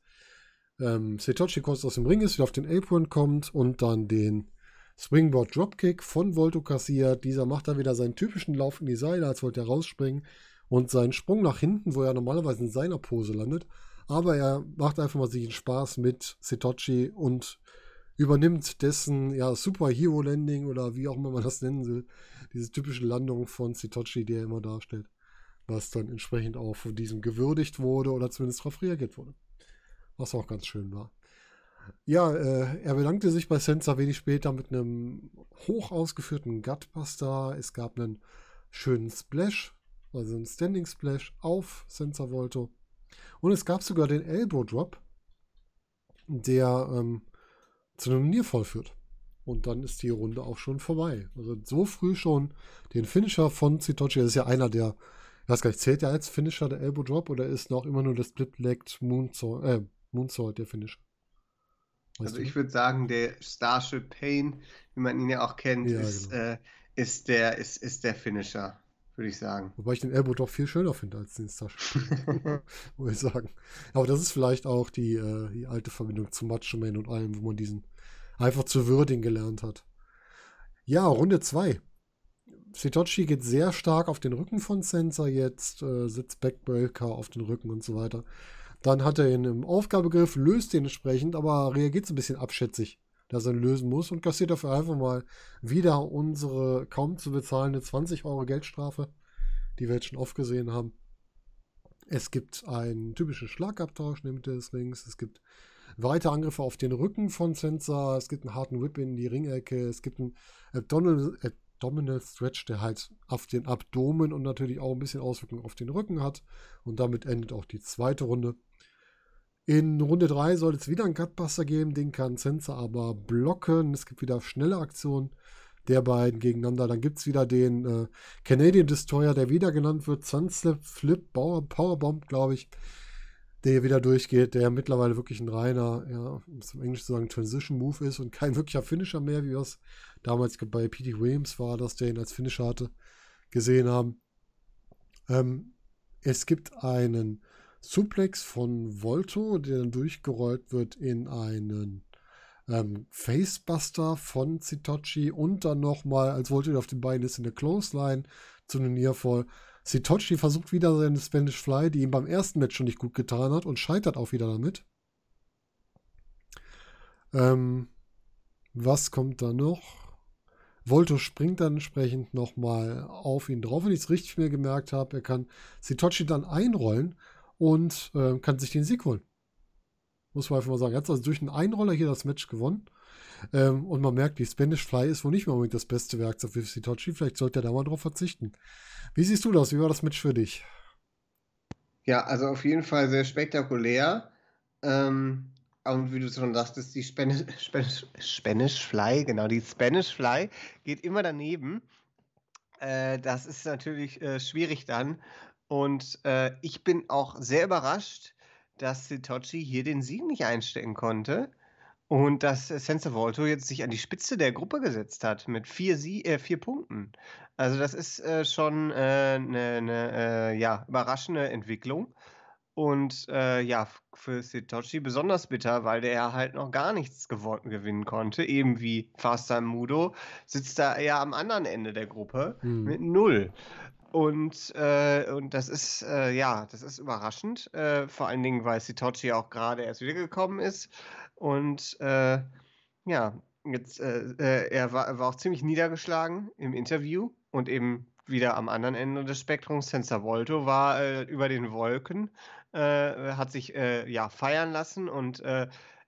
ähm, Setochi kurz aus dem Ring ist, wieder auf den Apron kommt und dann den Springboard Dropkick von Volto kassiert. Dieser macht dann wieder seinen typischen Lauf in die Seile, als wollte er rausspringen. Und seinen Sprung nach hinten, wo er normalerweise in seiner Pose landet. Aber er macht einfach mal sich einen Spaß mit Setochi und übernimmt dessen ja, Superhero-Landing oder wie auch immer man das nennen will. Diese typische Landung von Sitochi, die er immer darstellt. Was dann entsprechend auch von diesem gewürdigt wurde oder zumindest darauf reagiert wurde. Was auch ganz schön war. Ja, äh, er bedankte sich bei Senza wenig später mit einem hoch ausgeführten Gutbuster. Es gab einen schönen Splash, also einen Standing Splash auf Senza Volto. Und es gab sogar den Elbow Drop, der ähm, zu einem Nearfall führt. Und dann ist die Runde auch schon vorbei. Also so früh schon den Finisher von Zitochi, das ist ja einer der, ich weiß gar nicht, zählt der als Finisher der Elbow Drop oder ist noch immer nur der Split-Legged Moonsault, äh, Moonsault der Finisher? Also ich würde sagen, der Starship Pain, wie man ihn ja auch kennt, ja, ist, genau. äh, ist, der, ist, ist der Finisher, würde ich sagen. Wobei ich den Elbow doch viel schöner finde als den Starship Pain, muss ich sagen. Aber das ist vielleicht auch die, äh, die alte Verbindung zu Macho Man und allem, wo man diesen einfach zu würdigen gelernt hat. Ja, Runde 2. Sitochi geht sehr stark auf den Rücken von Sensor jetzt, äh, sitzt Backbreaker auf den Rücken und so weiter. Dann hat er ihn im Aufgabegriff, löst den entsprechend, aber reagiert so ein bisschen abschätzig, dass er ihn lösen muss und kassiert dafür einfach mal wieder unsere kaum zu bezahlende 20 Euro Geldstrafe, die wir jetzt schon oft gesehen haben. Es gibt einen typischen Schlagabtausch in der Mitte des Rings. Es gibt weitere Angriffe auf den Rücken von Sensor. Es gibt einen harten Whip in die Ringecke. Es gibt einen Abdominal, Abdominal Stretch, der halt auf den Abdomen und natürlich auch ein bisschen Auswirkungen auf den Rücken hat. Und damit endet auch die zweite Runde. In Runde 3 soll es wieder einen Cutbuster geben, den kann Sensor aber blocken. Es gibt wieder schnelle Aktionen der beiden gegeneinander. Dann gibt es wieder den äh, Canadian Destroyer, der wieder genannt wird. Sunslip, Flip, Power, Powerbomb, glaube ich. Der hier wieder durchgeht, der mittlerweile wirklich ein reiner, ja, um es im Englisch zu sagen, Transition Move ist und kein wirklicher Finisher mehr, wie wir es damals bei P.T. Williams war, dass der ihn als Finisher hatte, gesehen haben. Ähm, es gibt einen Suplex von Volto, der dann durchgerollt wird in einen ähm, Facebuster von Zitochi und dann nochmal, als Volto auf den Beinen ist, in der Clothesline zu einem Nearfall. Sitochi versucht wieder seine Spanish Fly, die ihm beim ersten Match schon nicht gut getan hat und scheitert auch wieder damit. Ähm, was kommt da noch? Volto springt dann entsprechend nochmal auf ihn drauf, wenn ich es richtig mir gemerkt habe. Er kann Sitochi dann einrollen und äh, kann sich den Sieg holen. Muss man einfach mal sagen. Er hat also durch einen Einroller hier das Match gewonnen. Ähm, und man merkt, die Spanish Fly ist wohl nicht mehr unbedingt das beste Werkzeug für Sitochi. Vielleicht sollte er da mal drauf verzichten. Wie siehst du das? Wie war das Match für dich? Ja, also auf jeden Fall sehr spektakulär. Ähm, und wie du schon sagtest, die Spanish, Spanish, Spanish Fly, genau, die Spanish Fly geht immer daneben. Äh, das ist natürlich äh, schwierig dann. Und äh, ich bin auch sehr überrascht, dass Sitochi hier den Sieg nicht einstecken konnte und dass Senza Volto jetzt sich an die Spitze der Gruppe gesetzt hat mit vier, Sie äh, vier Punkten. Also das ist äh, schon eine äh, ne, äh, ja, überraschende Entwicklung. Und äh, ja, für Sitochi besonders bitter, weil der halt noch gar nichts gewinnen konnte. Eben wie Faster Mudo sitzt da eher am anderen Ende der Gruppe hm. mit null. Und, äh, und das ist, äh, ja, das ist überraschend. Äh, vor allen Dingen, weil Sitochi auch gerade erst wiedergekommen ist. Und äh, ja, jetzt, äh, äh, er war, war, auch ziemlich niedergeschlagen im Interview und eben wieder am anderen Ende des Spektrums. Sensor Volto war über den Wolken, hat sich ja feiern lassen und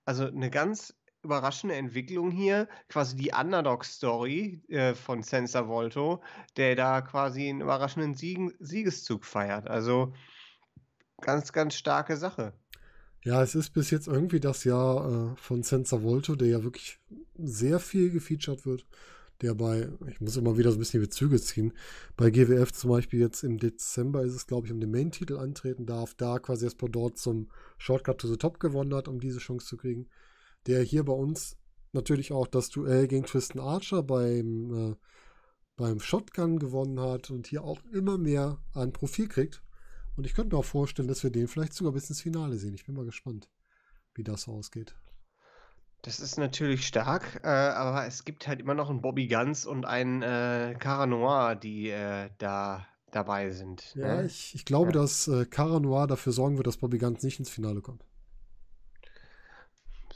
also eine ganz überraschende Entwicklung hier, quasi die Underdog-Story äh, von Sensor Volto, der da quasi einen überraschenden Siegen, Siegeszug feiert. Also ganz, ganz starke Sache. Ja, es ist bis jetzt irgendwie das Jahr äh, von Sensor Volto, der ja wirklich sehr viel gefeatured wird. Der bei, ich muss immer wieder so ein bisschen die Bezüge ziehen, bei GWF zum Beispiel jetzt im Dezember ist es, glaube ich, um den Main-Titel antreten darf, da quasi bei dort zum Shortcut to the Top gewonnen hat, um diese Chance zu kriegen der hier bei uns natürlich auch das Duell gegen Tristan Archer beim, äh, beim Shotgun gewonnen hat und hier auch immer mehr an Profil kriegt. Und ich könnte mir auch vorstellen, dass wir den vielleicht sogar bis ins Finale sehen. Ich bin mal gespannt, wie das ausgeht. Das ist natürlich stark, äh, aber es gibt halt immer noch einen Bobby Guns und einen äh, Cara Noir, die äh, da dabei sind. Ja, ne? ich, ich glaube, ja. dass äh, Cara Noir dafür sorgen wird, dass Bobby Guns nicht ins Finale kommt.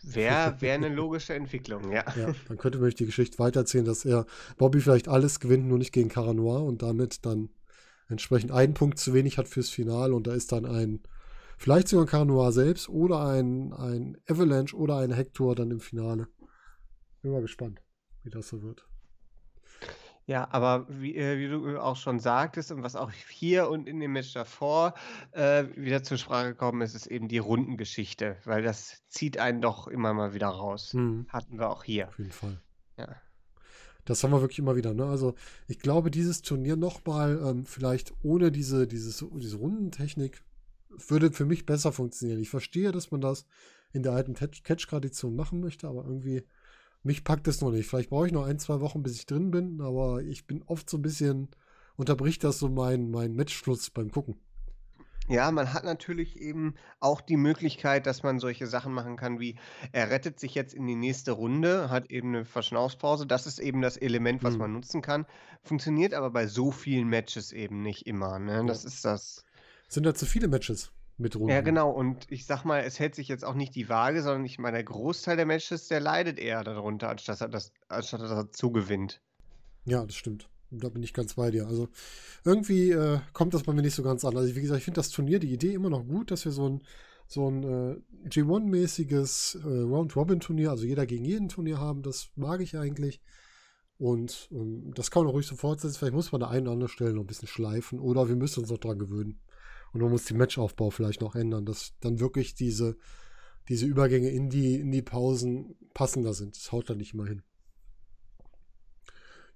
Wäre wär eine logische Entwicklung, ja. ja. Dann könnte man die Geschichte weitererzählen, dass er Bobby vielleicht alles gewinnt, nur nicht gegen Caranoir und damit dann entsprechend einen Punkt zu wenig hat fürs Finale und da ist dann ein, vielleicht sogar ein Caranoir selbst oder ein, ein Avalanche oder ein Hector dann im Finale. Bin mal gespannt, wie das so wird. Ja, aber wie, äh, wie du auch schon sagtest und was auch hier und in dem Match davor äh, wieder zur Sprache gekommen ist, ist eben die Rundengeschichte, weil das zieht einen doch immer mal wieder raus. Mhm. Hatten wir auch hier. Auf jeden Fall. Ja. Das haben wir wirklich immer wieder. Ne? Also ich glaube, dieses Turnier nochmal, ähm, vielleicht ohne diese, dieses, diese Rundentechnik, würde für mich besser funktionieren. Ich verstehe, dass man das in der alten Catch-Tradition machen möchte, aber irgendwie mich packt es noch nicht. Vielleicht brauche ich noch ein, zwei Wochen, bis ich drin bin, aber ich bin oft so ein bisschen, unterbricht das so mein, mein Matchfluss beim Gucken. Ja, man hat natürlich eben auch die Möglichkeit, dass man solche Sachen machen kann, wie er rettet sich jetzt in die nächste Runde, hat eben eine Verschnaufspause. Das ist eben das Element, was hm. man nutzen kann. Funktioniert aber bei so vielen Matches eben nicht immer. Ne? Das ist das. Sind da zu viele Matches? Mit Runden. Ja, genau. Und ich sag mal, es hält sich jetzt auch nicht die Waage, sondern ich meine, der Großteil der Matches, der leidet eher darunter, anstatt, er das, anstatt dass er zugewinnt. Ja, das stimmt. Da bin ich ganz bei dir. Also irgendwie äh, kommt das bei mir nicht so ganz an. Also wie gesagt, ich finde das Turnier, die Idee immer noch gut, dass wir so ein, so ein äh, G1-mäßiges äh, Round-Robin-Turnier, also jeder gegen jeden Turnier haben. Das mag ich eigentlich. Und ähm, das kann man auch ruhig so fortsetzen. Vielleicht muss man da einen oder andere Stelle noch ein bisschen schleifen oder wir müssen uns noch dran gewöhnen. Und man muss den Matchaufbau vielleicht noch ändern, dass dann wirklich diese, diese Übergänge in die, in die Pausen passender sind. Das haut dann nicht immer hin.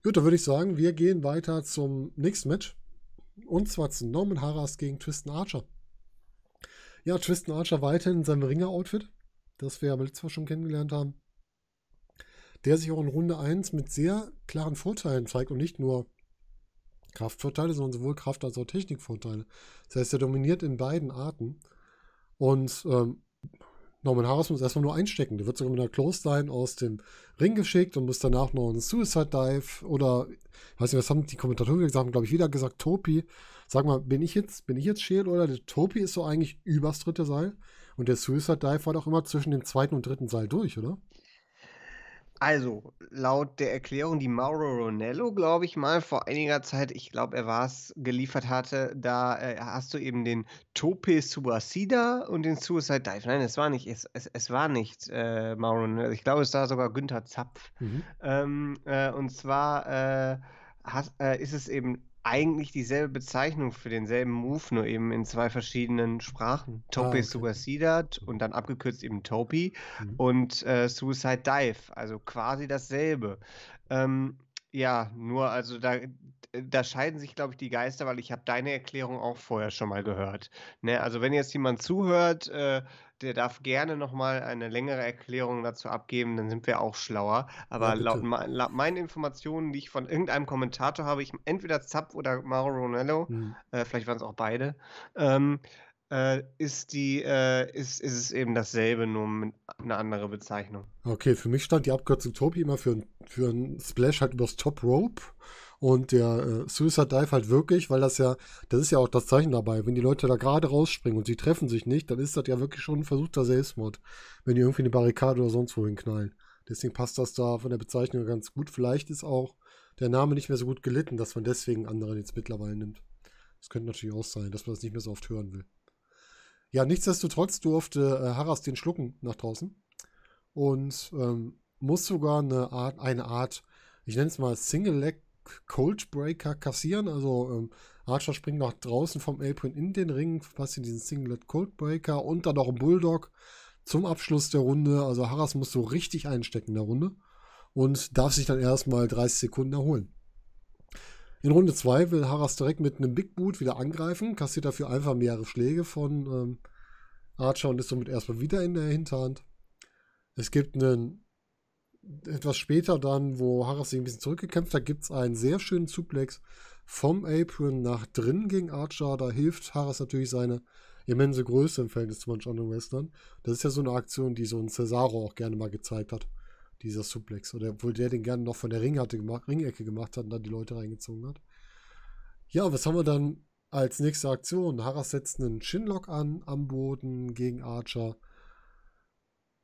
Gut, dann würde ich sagen, wir gehen weiter zum nächsten Match. Und zwar zu Norman Harras gegen Tristan Archer. Ja, Tristan Archer weiterhin in seinem Ringer-Outfit, das wir ja letztes Mal schon kennengelernt haben. Der sich auch in Runde 1 mit sehr klaren Vorteilen zeigt und nicht nur Kraftvorteile, sondern sowohl Kraft- als auch Technikvorteile. Das heißt, er dominiert in beiden Arten. Und ähm, Norman Harris muss erstmal nur einstecken. Der wird sogar mit einer Close Line aus dem Ring geschickt und muss danach noch einen Suicide Dive oder, weiß nicht, was haben die Kommentatoren gesagt, haben, glaube ich, wieder gesagt, Topi. Sag mal, bin ich jetzt, bin ich jetzt Shield oder der Topi ist so eigentlich übers dritte Seil? Und der Suicide Dive war doch immer zwischen dem zweiten und dritten Seil durch, oder? Also, laut der Erklärung, die Mauro Ronello, glaube ich mal, vor einiger Zeit, ich glaube, er war es, geliefert hatte, da äh, hast du eben den Tope Suicida und den Suicide Dive. Nein, es war nicht, es, es, es war nicht äh, Mauro Ronello. Ich glaube, es war sogar Günther Zapf. Mhm. Ähm, äh, und zwar äh, hat, äh, ist es eben eigentlich dieselbe Bezeichnung für denselben Move, nur eben in zwei verschiedenen Sprachen. Tope ah, okay. Suicidat und dann abgekürzt eben Topi mhm. und äh, Suicide Dive, also quasi dasselbe. Ähm, ja, nur also da, da scheiden sich, glaube ich, die Geister, weil ich habe deine Erklärung auch vorher schon mal gehört. Ne? Also wenn jetzt jemand zuhört, äh, der darf gerne nochmal eine längere Erklärung dazu abgeben, dann sind wir auch schlauer. Aber ja, laut, laut, meinen Informationen, die ich von irgendeinem Kommentator habe, ich entweder Zapp oder Mauro Ronello, hm. äh, vielleicht waren es auch beide, ähm, äh, ist, die, äh, ist, ist es eben dasselbe, nur mit einer anderen Bezeichnung. Okay, für mich stand die Abkürzung Topi immer für, für einen Splash halt übers Top Rope. Und der äh, Suicide Dive halt wirklich, weil das ja, das ist ja auch das Zeichen dabei, wenn die Leute da gerade rausspringen und sie treffen sich nicht, dann ist das ja wirklich schon ein versuchter Selbstmord, wenn die irgendwie eine Barrikade oder sonst wohin knallen. Deswegen passt das da von der Bezeichnung ganz gut. Vielleicht ist auch der Name nicht mehr so gut gelitten, dass man deswegen anderen jetzt mittlerweile nimmt. Das könnte natürlich auch sein, dass man das nicht mehr so oft hören will. Ja, nichtsdestotrotz durfte äh, Harras den schlucken nach draußen und ähm, muss sogar eine Art, eine Art, ich nenne es mal Single Leg Coldbreaker kassieren. Also ähm, Archer springt nach draußen vom Apron in den Ring, passt in diesen Singlet Coldbreaker und dann noch ein Bulldog zum Abschluss der Runde. Also Harras muss so richtig einstecken in der Runde und darf sich dann erstmal 30 Sekunden erholen. In Runde 2 will Harras direkt mit einem Big Boot wieder angreifen, kassiert dafür einfach mehrere Schläge von ähm, Archer und ist somit erstmal wieder in der Hinterhand. Es gibt einen etwas später dann, wo Harris sich ein bisschen zurückgekämpft hat, gibt es einen sehr schönen Suplex vom Apron nach drinnen gegen Archer. Da hilft Harris natürlich seine immense Größe im Verhältnis zu manch anderen Western. Das ist ja so eine Aktion, die so ein Cesaro auch gerne mal gezeigt hat, dieser Suplex. Oder obwohl der den gerne noch von der Ring hatte gemacht, Ringecke gemacht hat und dann die Leute reingezogen hat. Ja, was haben wir dann als nächste Aktion? Harris setzt einen Chinlock an am Boden gegen Archer.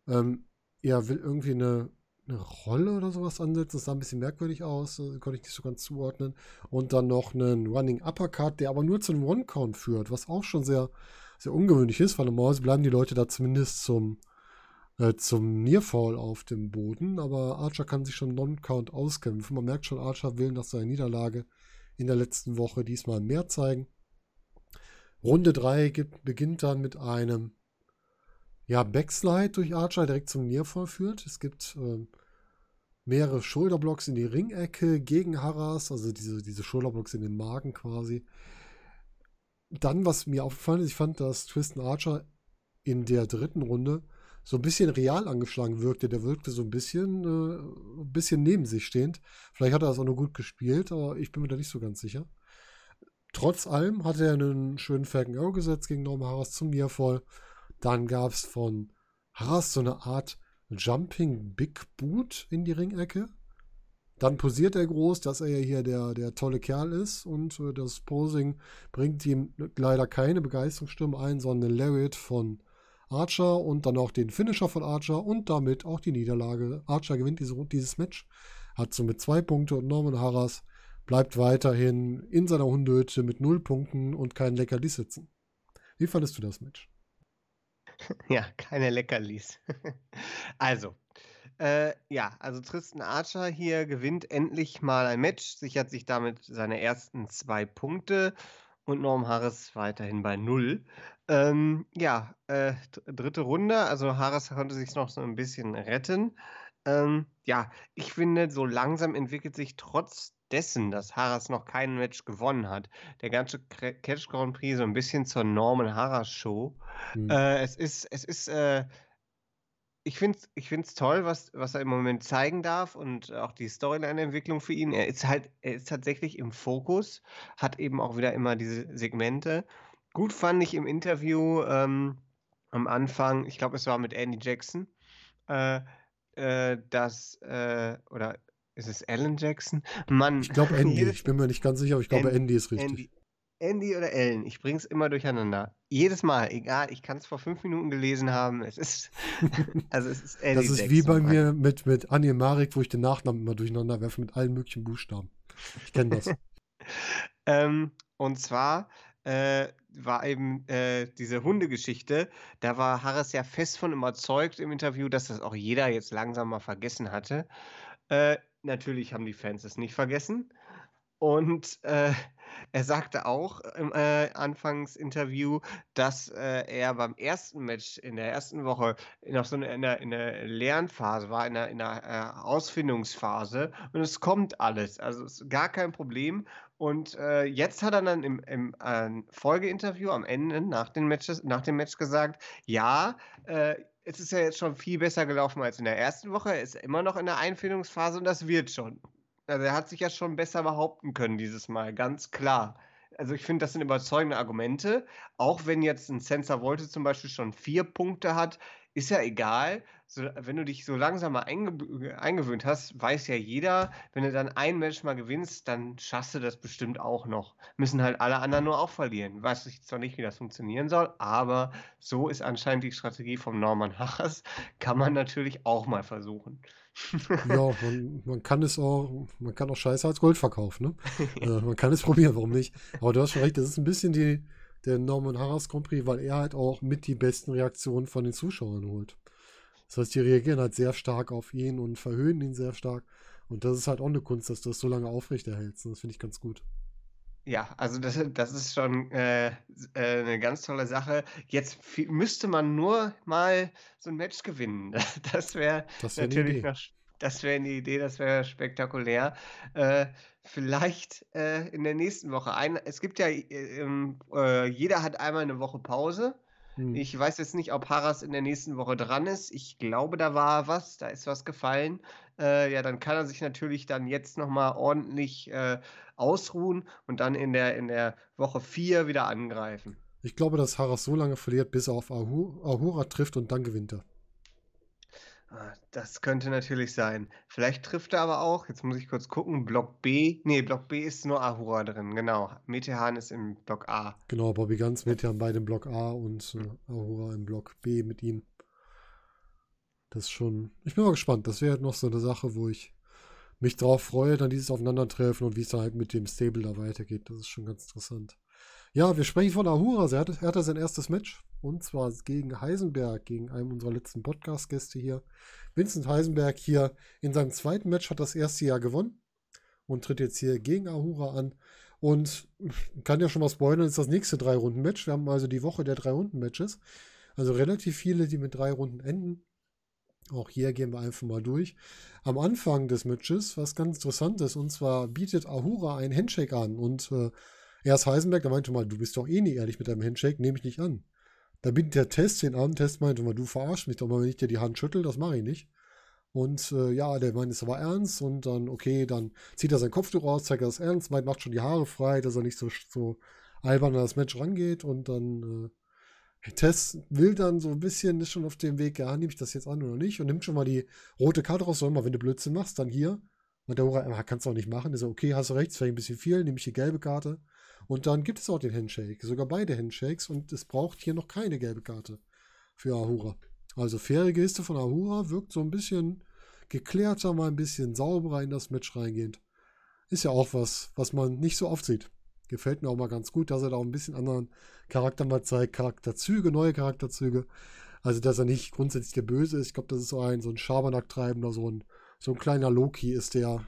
Ähm, er will irgendwie eine, eine Rolle oder sowas ansetzen. Das sah ein bisschen merkwürdig aus, äh, konnte ich nicht so ganz zuordnen. Und dann noch einen Running Uppercut, der aber nur zu einem One-Count führt, was auch schon sehr, sehr ungewöhnlich ist, weil normalerweise bleiben die Leute da zumindest zum, äh, zum Nearfall auf dem Boden. Aber Archer kann sich schon Non-Count auskämpfen. Man merkt schon, Archer will nach seiner Niederlage in der letzten Woche diesmal mehr zeigen. Runde 3 beginnt dann mit einem ja, Backslide durch Archer direkt zum Nearfall führt. Es gibt äh, mehrere Schulterblocks in die Ringecke gegen Harras, also diese, diese Schulterblocks in den Magen quasi. Dann, was mir aufgefallen ist, ich fand, dass Tristan Archer in der dritten Runde so ein bisschen real angeschlagen wirkte. Der wirkte so ein bisschen, äh, ein bisschen neben sich stehend. Vielleicht hat er das auch nur gut gespielt, aber ich bin mir da nicht so ganz sicher. Trotz allem hat er einen schönen Falcon Arrow gesetzt gegen Norman Harras zum Nearfall. Dann gab es von Haas so eine Art Jumping Big Boot in die Ringecke. Dann posiert er groß, dass er ja hier der, der tolle Kerl ist und äh, das Posing bringt ihm leider keine Begeisterungsstimme ein, sondern Lariat von Archer und dann auch den Finisher von Archer und damit auch die Niederlage. Archer gewinnt diese, dieses Match, hat somit zwei Punkte und Norman Harras bleibt weiterhin in seiner Hundehütte mit null Punkten und kein Leckerli sitzen. Wie fandest du das Match? Ja, keine Leckerlis. Also, äh, ja, also Tristan Archer hier gewinnt endlich mal ein Match, sichert sich damit seine ersten zwei Punkte und Norm Harris weiterhin bei null. Ähm, ja, äh, dritte Runde, also Harris konnte sich noch so ein bisschen retten. Ähm, ja, ich finde, so langsam entwickelt sich trotz dessen, dass Harras noch kein Match gewonnen hat, der ganze Catch Grand Prix so ein bisschen zur Norman Harras Show. Mhm. Äh, es ist, es ist, äh, ich finde es ich find's toll, was, was er im Moment zeigen darf und auch die Storyline-Entwicklung für ihn. Er ist halt, er ist tatsächlich im Fokus, hat eben auch wieder immer diese Segmente. Gut fand ich im Interview ähm, am Anfang, ich glaube, es war mit Andy Jackson, äh, äh, dass, äh, oder ist es Alan Jackson? Mann. Ich glaube Andy, ich bin mir nicht ganz sicher, aber ich glaube Andy, Andy ist richtig. Andy. Andy oder Ellen, ich bring's immer durcheinander. Jedes Mal, egal, ich kann es vor fünf Minuten gelesen haben. Es ist, also es ist Andy. Das ist wie bei mir mit, mit Annie Marek, wo ich den Nachnamen immer durcheinander werfe mit allen möglichen Buchstaben. Ich kenne das. ähm, und zwar äh, war eben äh, diese Hundegeschichte. Da war Harris ja fest von überzeugt im Interview, dass das auch jeder jetzt langsam mal vergessen hatte. Äh, natürlich haben die Fans es nicht vergessen. Und äh, er sagte auch im äh, Anfangsinterview, dass äh, er beim ersten Match in der ersten Woche noch so in der, in der Lernphase war, in der, in äh, Ausfindungsphase. Und es kommt alles. Also es ist gar kein Problem. Und äh, jetzt hat er dann im, im äh, Folgeinterview am Ende nach, den Matches, nach dem Match gesagt, ja, äh, es ist ja jetzt schon viel besser gelaufen als in der ersten Woche. Er ist immer noch in der Einfindungsphase und das wird schon. Also er hat sich ja schon besser behaupten können dieses Mal, ganz klar. Also ich finde, das sind überzeugende Argumente. Auch wenn jetzt ein Sensor Volte zum Beispiel schon vier Punkte hat, ist ja egal. So, wenn du dich so langsam mal einge eingewöhnt hast, weiß ja jeder, wenn du dann ein Match mal gewinnst, dann schaffst du das bestimmt auch noch. Müssen halt alle anderen nur auch verlieren. Weiß ich zwar nicht, wie das funktionieren soll, aber so ist anscheinend die Strategie vom Norman Haas. Kann man natürlich auch mal versuchen. ja, man, man, kann es auch, man kann auch Scheiße als Gold verkaufen, ne? äh, man kann es probieren, warum nicht? Aber du hast schon recht, das ist ein bisschen die, der Norman Harras Grand Prix, weil er halt auch mit die besten Reaktionen von den Zuschauern holt. Das heißt, die reagieren halt sehr stark auf ihn und verhöhnen ihn sehr stark. Und das ist halt auch eine Kunst, dass du das so lange aufrechterhältst. Und das finde ich ganz gut. Ja, also das, das ist schon äh, äh, eine ganz tolle Sache. Jetzt müsste man nur mal so ein Match gewinnen. Das wäre wär natürlich noch, das wäre eine Idee, das wäre spektakulär. Äh, vielleicht äh, in der nächsten Woche. Ein, es gibt ja, äh, äh, jeder hat einmal eine Woche Pause. Hm. Ich weiß jetzt nicht, ob Harras in der nächsten Woche dran ist. Ich glaube, da war was, da ist was gefallen. Äh, ja, dann kann er sich natürlich dann jetzt nochmal ordentlich äh, ausruhen und dann in der, in der Woche 4 wieder angreifen. Ich glaube, dass Harras so lange verliert, bis er auf Ahura trifft und dann gewinnt er. Ah, das könnte natürlich sein. Vielleicht trifft er aber auch, jetzt muss ich kurz gucken, Block B. Nee, Block B ist nur Ahura drin, genau. Metehan ist im Block A. Genau, Bobby Ganz, Metehan beide im Block A und äh, Ahura im Block B mit ihm. Das ist schon. Ich bin mal gespannt. Das wäre halt noch so eine Sache, wo ich mich drauf freue, dann dieses Aufeinandertreffen und wie es da halt mit dem Stable da weitergeht. Das ist schon ganz interessant. Ja, wir sprechen von Ahura. Er hatte, er hatte sein erstes Match. Und zwar gegen Heisenberg, gegen einen unserer letzten Podcast-Gäste hier. Vincent Heisenberg hier in seinem zweiten Match hat das erste Jahr gewonnen und tritt jetzt hier gegen Ahura an. Und kann ja schon mal spoilern, ist das nächste Drei-Runden-Match. Wir haben also die Woche der Drei-Runden-Matches. Also relativ viele, die mit drei Runden enden. Auch hier gehen wir einfach mal durch. Am Anfang des Matches, was ganz interessant ist, und zwar bietet Ahura einen Handshake an. Und äh, erst Heisenberg, der meinte mal, du bist doch eh nie ehrlich mit deinem Handshake, nehme ich nicht an. Da bietet der Test den an. Test meinte mal, du verarsch mich doch mal, wenn ich dir die Hand schüttel, das mache ich nicht. Und äh, ja, der meint es aber ernst und dann, okay, dann zieht er sein Kopftuch raus, zeigt er das ernst, meint, macht schon die Haare frei, dass er nicht so, so albern an das Match rangeht und dann äh, Tess will dann so ein bisschen, ist schon auf dem Weg, ja, nehme ich das jetzt an oder nicht und nimmt schon mal die rote Karte raus, soll mal, wenn du Blödsinn machst, dann hier. Und der Hura, ah, kannst du auch nicht machen. ist so, okay, hast du recht, vielleicht ein bisschen viel, nehme ich die gelbe Karte. Und dann gibt es auch den Handshake, sogar beide Handshakes und es braucht hier noch keine gelbe Karte für Ahura. Also faire Geste von Ahura wirkt so ein bisschen geklärter, mal ein bisschen sauberer in das Match reingehend. Ist ja auch was, was man nicht so oft sieht. Gefällt mir auch mal ganz gut, dass er da auch ein bisschen anderen Charakter mal zeigt. Charakterzüge, neue Charakterzüge. Also, dass er nicht grundsätzlich der Böse ist. Ich glaube, das ist so ein, so ein Schabernack-treibender, so ein, so ein kleiner Loki ist der,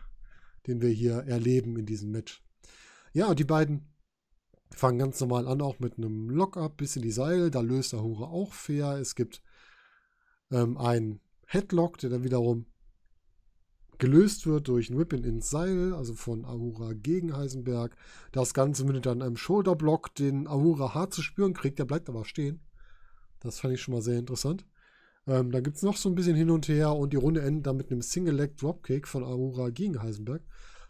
den wir hier erleben in diesem Match. Ja, und die beiden fangen ganz normal an, auch mit einem Lock-up bis in die Seile. Da löst Hure auch fair. Es gibt ähm, einen Headlock, der dann wiederum gelöst wird durch ein Whipping ins Seil, also von Ahura gegen Heisenberg. Das Ganze mündet dann einem Shoulderblock, den Ahura hart zu spüren kriegt. Der bleibt aber stehen. Das fand ich schon mal sehr interessant. Ähm, da gibt es noch so ein bisschen hin und her und die Runde endet dann mit einem Single-Leg Dropkick von Ahura gegen Heisenberg,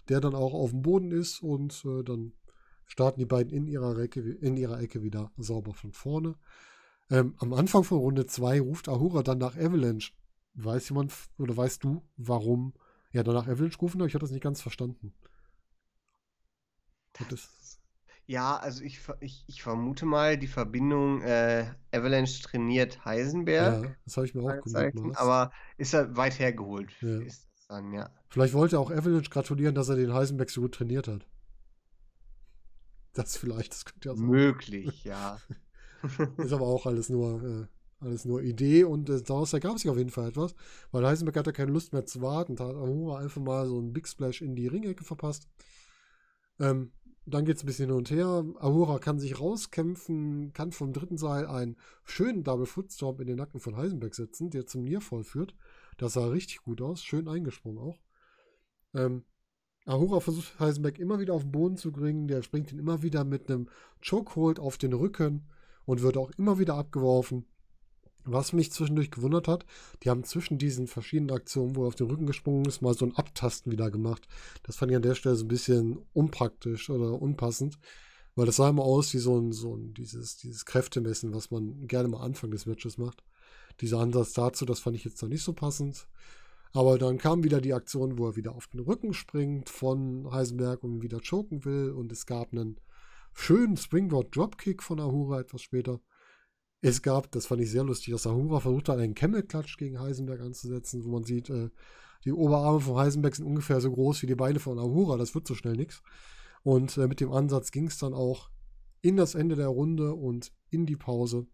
der dann auch auf dem Boden ist und äh, dann starten die beiden in ihrer, Ecke, in ihrer Ecke wieder sauber von vorne. Ähm, am Anfang von Runde 2 ruft Ahura dann nach Avalanche. Weiß jemand oder weißt du, warum er danach Avalanche gerufen hat? Ich habe das nicht ganz verstanden. Das, ja, also ich, ich, ich vermute mal, die Verbindung äh, Avalanche trainiert Heisenberg. Ja, das habe ich mir auch gemerkt. Aber ist er weit hergeholt, ja. dann, ja. Vielleicht wollte er auch Avalanche gratulieren, dass er den Heisenberg so gut trainiert hat. Das vielleicht, das könnte ja sein. Möglich, ja. ist aber auch alles nur, äh, alles nur Idee und äh, daraus ergab sich auf jeden Fall etwas, weil Heisenberg hatte keine Lust mehr zu warten, da hat Ahura einfach mal so einen Big Splash in die Ringecke verpasst. Ähm, dann geht es ein bisschen hin und her. Ahura kann sich rauskämpfen, kann vom dritten Seil einen schönen Double Footstorm in den Nacken von Heisenberg setzen, der zum Nearfall führt. Das sah richtig gut aus, schön eingesprungen auch. Ähm, Ahura versucht Heisenberg immer wieder auf den Boden zu bringen. Der springt ihn immer wieder mit einem Chokehold auf den Rücken und wird auch immer wieder abgeworfen. Was mich zwischendurch gewundert hat, die haben zwischen diesen verschiedenen Aktionen, wo er auf den Rücken gesprungen ist, mal so ein Abtasten wieder gemacht. Das fand ich an der Stelle so ein bisschen unpraktisch oder unpassend, weil das sah immer aus wie so ein, so ein dieses, dieses Kräftemessen, was man gerne mal Anfang des Matches macht. Dieser Ansatz dazu, das fand ich jetzt noch nicht so passend. Aber dann kam wieder die Aktion, wo er wieder auf den Rücken springt von Heisenberg und wieder choken will. Und es gab einen schönen Springboard Dropkick von Ahura etwas später. Es gab, das fand ich sehr lustig, dass Ahura versucht hat, einen Camel-Klatsch gegen Heisenberg anzusetzen, wo man sieht, äh, die Oberarme von Heisenberg sind ungefähr so groß wie die Beine von Ahura. Das wird so schnell nichts. Und äh, mit dem Ansatz ging es dann auch in das Ende der Runde und in die Pause.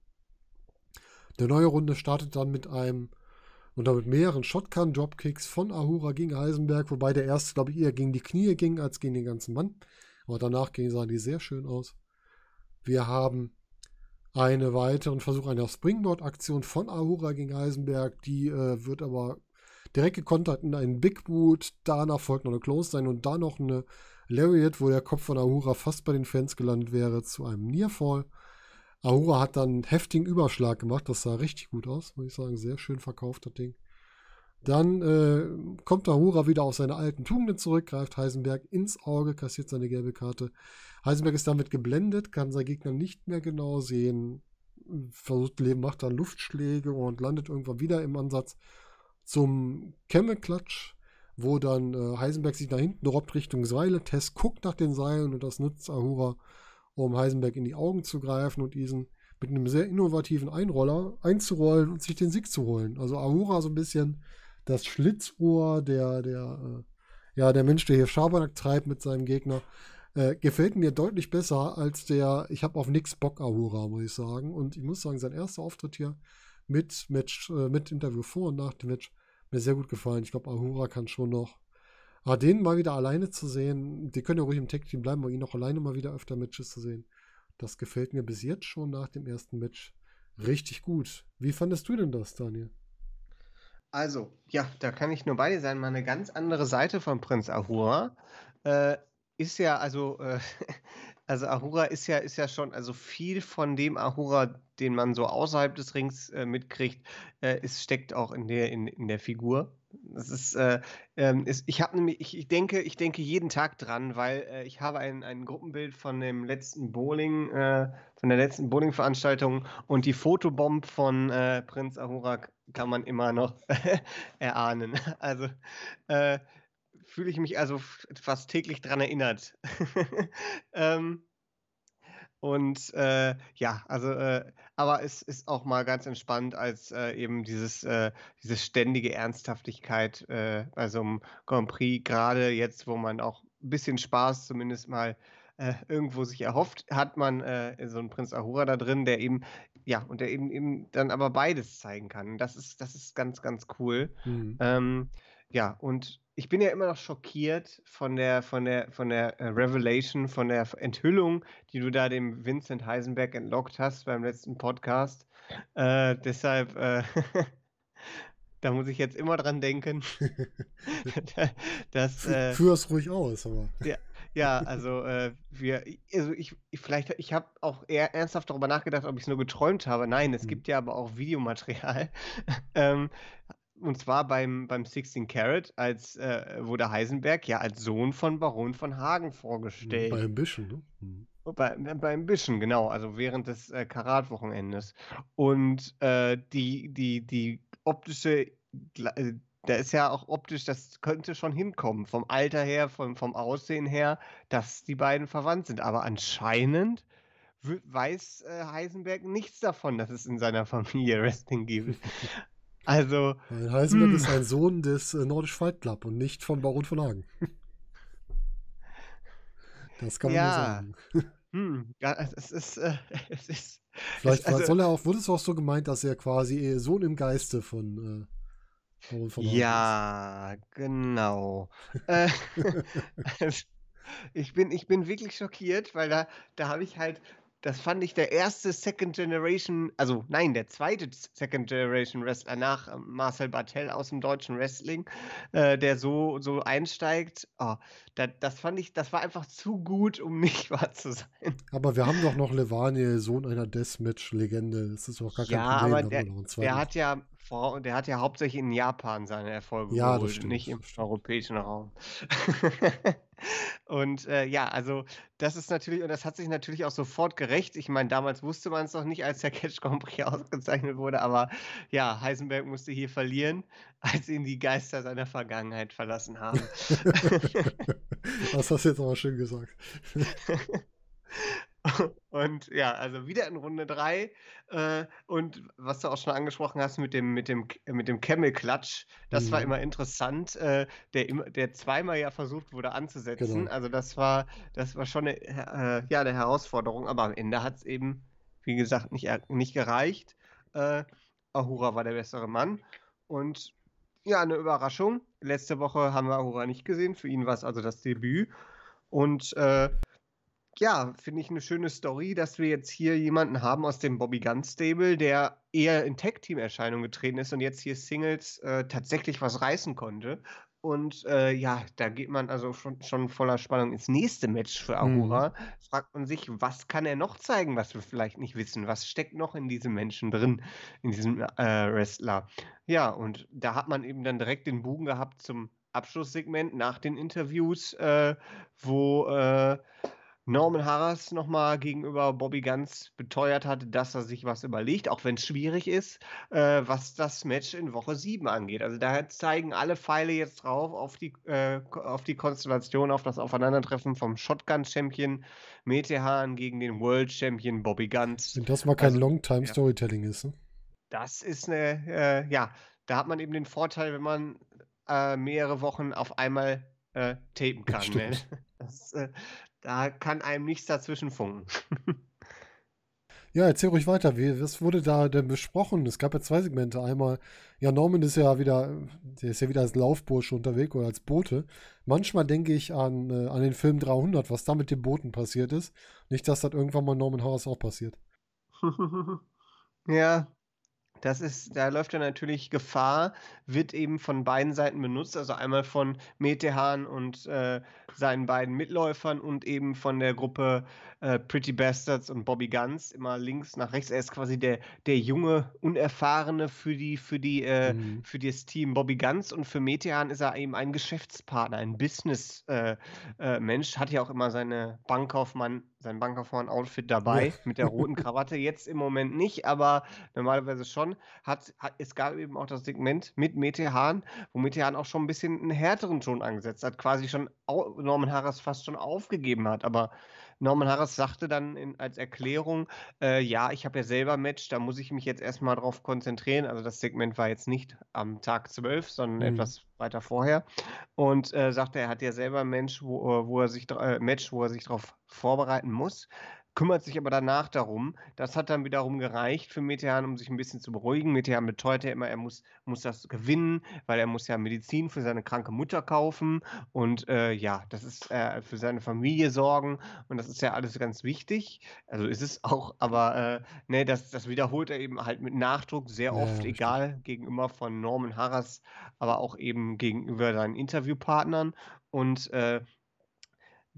Der neue Runde startet dann mit einem und damit mehreren Shotgun-Dropkicks von Ahura gegen Heisenberg, wobei der erste, glaube ich, eher gegen die Knie ging als gegen den ganzen Mann. Aber danach sahen die sehr schön aus. Wir haben einen weiteren Versuch einer Springboard-Aktion von Ahura gegen Heisenberg. Die äh, wird aber direkt gekontert in einen Big Boot. Danach folgt noch eine Close sein und dann noch eine Lariat, wo der Kopf von Ahura fast bei den Fans gelandet wäre, zu einem Nearfall. Ahura hat dann einen heftigen Überschlag gemacht. Das sah richtig gut aus, muss ich sagen. Sehr schön verkauft, das Ding. Dann äh, kommt Ahura wieder auf seine alten Tugenden zurück, greift Heisenberg ins Auge, kassiert seine gelbe Karte. Heisenberg ist damit geblendet, kann seinen Gegner nicht mehr genau sehen, versucht Leben, macht dann Luftschläge und landet irgendwann wieder im Ansatz zum Kemme-Klatsch, wo dann äh, Heisenberg sich nach hinten robbt Richtung Seile. Tess guckt nach den Seilen und das nutzt Ahura um Heisenberg in die Augen zu greifen und diesen mit einem sehr innovativen Einroller einzurollen und sich den Sieg zu holen. Also Ahura so ein bisschen das Schlitzohr, der, der, äh, ja, der Mensch, der hier Schabernack treibt mit seinem Gegner. Äh, gefällt mir deutlich besser als der, ich habe auf nix Bock Ahura, muss ich sagen. Und ich muss sagen, sein erster Auftritt hier mit Match, äh, mit Interview vor und nach dem Match mir sehr gut gefallen. Ich glaube, Ahura kann schon noch. Aber ah, den mal wieder alleine zu sehen, die können ja ruhig im Tech-Team bleiben, aber ihn auch alleine mal wieder öfter Matches zu sehen, das gefällt mir bis jetzt schon nach dem ersten Match richtig gut. Wie fandest du denn das, Daniel? Also, ja, da kann ich nur bei dir sein. Mal eine ganz andere Seite von Prinz Ahura. Äh, ist ja, also, äh, also Ahura ist ja, ist ja schon, also viel von dem Ahura, den man so außerhalb des Rings äh, mitkriegt, äh, es steckt auch in der, in, in der Figur. Das ist, äh, ähm, ist ich habe nämlich, ich, ich, denke, ich denke jeden Tag dran, weil äh, ich habe ein, ein Gruppenbild von dem letzten Bowling, äh, von der letzten Bowling-Veranstaltung und die Fotobomb von äh, Prinz Ahura kann man immer noch erahnen. Also äh, fühle ich mich also fast täglich dran erinnert. ähm, und äh, ja, also, äh, aber es ist auch mal ganz entspannt, als äh, eben dieses, äh, diese ständige Ernsthaftigkeit äh, bei so einem Grand Prix, gerade jetzt, wo man auch ein bisschen Spaß zumindest mal äh, irgendwo sich erhofft, hat man so einen Prinz Ahura da drin, der eben, ja, und der eben, eben dann aber beides zeigen kann. Das ist, das ist ganz, ganz cool. Mhm. Ähm, ja, und ich bin ja immer noch schockiert von der, von der, von der äh, Revelation, von der Enthüllung, die du da dem Vincent Heisenberg entlockt hast beim letzten Podcast. Äh, deshalb, äh, da muss ich jetzt immer dran denken. dass, äh, Führ es ruhig aus, aber. Ja, ja also äh, wir, also ich, ich vielleicht, ich habe auch eher ernsthaft darüber nachgedacht, ob ich es nur geträumt habe. Nein, es mhm. gibt ja aber auch Videomaterial. ähm, und zwar beim, beim 16 Carat, als äh, wurde Heisenberg ja als Sohn von Baron von Hagen vorgestellt. Bei Ambition, ne? Mhm. Bei, bei Ambition, genau, also während des äh, Karat-Wochenendes. Und äh, die, die, die optische, äh, da ist ja auch optisch, das könnte schon hinkommen, vom Alter her, vom, vom Aussehen her, dass die beiden verwandt sind. Aber anscheinend weiß äh, Heisenberg nichts davon, dass es in seiner Familie Wrestling gibt. Also. Weil Heisenberg hm. ist ein Sohn des äh, Nordisch Fight Club und nicht von Baron von Hagen. Das kann man ja. sagen. Hm, ja, es ist, äh, es ist. Vielleicht es, also, soll er auch, wurde es auch so gemeint, dass er quasi Sohn im Geiste von äh, Baron von Hagen ja, ist. Ja, genau. äh, ich, bin, ich bin wirklich schockiert, weil da, da habe ich halt das fand ich der erste Second Generation, also nein, der zweite Second Generation Wrestler nach ähm, Marcel Bartel aus dem deutschen Wrestling, äh, der so, so einsteigt. Oh, da, das fand ich, das war einfach zu gut, um nicht wahr zu sein. Aber wir haben doch noch Levaniel, Sohn einer Deathmatch-Legende. Das ist doch gar kein ja, Problem. Aber der, der hat ja vor, der hat ja hauptsächlich in Japan seine Erfolge ja, geholt, stimmt, nicht im europäischen Raum. und äh, ja, also das ist natürlich, und das hat sich natürlich auch sofort gerecht. Ich meine, damals wusste man es noch nicht, als der Catch Grand Prix ausgezeichnet wurde, aber ja, Heisenberg musste hier verlieren, als ihn die Geister seiner Vergangenheit verlassen haben. das hast du jetzt aber schön gesagt. Und ja, also wieder in Runde 3. Äh, und was du auch schon angesprochen hast mit dem, mit dem, mit dem Camel-Klatsch, das mhm. war immer interessant, äh, der, der zweimal ja versucht wurde anzusetzen. Genau. Also das war, das war schon eine, äh, ja, eine Herausforderung, aber am Ende hat es eben, wie gesagt, nicht, nicht gereicht. Ahura war der bessere Mann. Und ja, eine Überraschung. Letzte Woche haben wir Ahura nicht gesehen. Für ihn war es also das Debüt. Und äh, ja, finde ich eine schöne Story, dass wir jetzt hier jemanden haben aus dem Bobby Gun Stable, der eher in Tag-Team-Erscheinung getreten ist und jetzt hier Singles äh, tatsächlich was reißen konnte. Und äh, ja, da geht man also schon, schon voller Spannung ins nächste Match für Ahura. Mhm. Fragt man sich, was kann er noch zeigen, was wir vielleicht nicht wissen? Was steckt noch in diesem Menschen drin, in diesem äh, Wrestler? Ja, und da hat man eben dann direkt den Bogen gehabt zum Abschlusssegment nach den Interviews, äh, wo äh, Norman Harras nochmal gegenüber Bobby Ganz beteuert hat, dass er sich was überlegt, auch wenn es schwierig ist, äh, was das Match in Woche 7 angeht. Also da zeigen alle Pfeile jetzt drauf auf die, äh, auf die Konstellation, auf das Aufeinandertreffen vom Shotgun-Champion Metehan gegen den World Champion Bobby Ganz. Wenn das mal kein also, Long-Time-Storytelling ja. ist. Ne? Das ist eine, äh, ja, da hat man eben den Vorteil, wenn man äh, mehrere Wochen auf einmal äh, tapen kann. Ne? Das, äh, da kann einem nichts dazwischen funken. Ja, erzähl ruhig weiter. Wie, was wurde da denn besprochen? Es gab ja zwei Segmente. Einmal, ja, Norman ist ja wieder, der ist ja wieder als Laufbursche unterwegs oder als Bote. Manchmal denke ich an, äh, an den Film 300, was da mit den Booten passiert ist. Nicht, dass das irgendwann mal Norman Harris auch passiert. ja, das ist, da läuft er natürlich Gefahr, wird eben von beiden Seiten benutzt, also einmal von Metehan und äh, seinen beiden Mitläufern und eben von der Gruppe äh, Pretty Bastards und Bobby Guns, immer links nach rechts. Er ist quasi der, der junge, unerfahrene für die, für die, äh, mhm. für das Team Bobby Guns und für Metehan ist er eben ein Geschäftspartner, ein Business-Mensch, äh, äh, hat ja auch immer seine Bankkaufmann sein Bankkaufmann-Outfit dabei ja. mit der roten Krawatte. Jetzt im Moment nicht, aber normalerweise schon. Hat, hat, es gab eben auch das Segment mit Metehan, wo Metehan auch schon ein bisschen einen härteren Ton angesetzt hat, quasi schon Norman Harris fast schon aufgegeben hat. Aber Norman Harris sagte dann in, als Erklärung, äh, ja, ich habe ja selber Match, da muss ich mich jetzt erstmal drauf konzentrieren. Also das Segment war jetzt nicht am Tag 12, sondern mhm. etwas weiter vorher. Und äh, sagte, er hat ja selber Mensch, wo, wo er sich äh, Match, wo er sich darauf vorbereiten muss kümmert sich aber danach darum. Das hat dann wiederum gereicht für Metehan, um sich ein bisschen zu beruhigen. Metehan beteuert ja immer, er muss, muss das gewinnen, weil er muss ja Medizin für seine kranke Mutter kaufen und äh, ja, das ist äh, für seine Familie sorgen und das ist ja alles ganz wichtig. Also ist es auch, aber äh, ne, das, das wiederholt er eben halt mit Nachdruck sehr oft, ja, egal gegenüber von Norman Harras, aber auch eben gegenüber seinen Interviewpartnern und äh,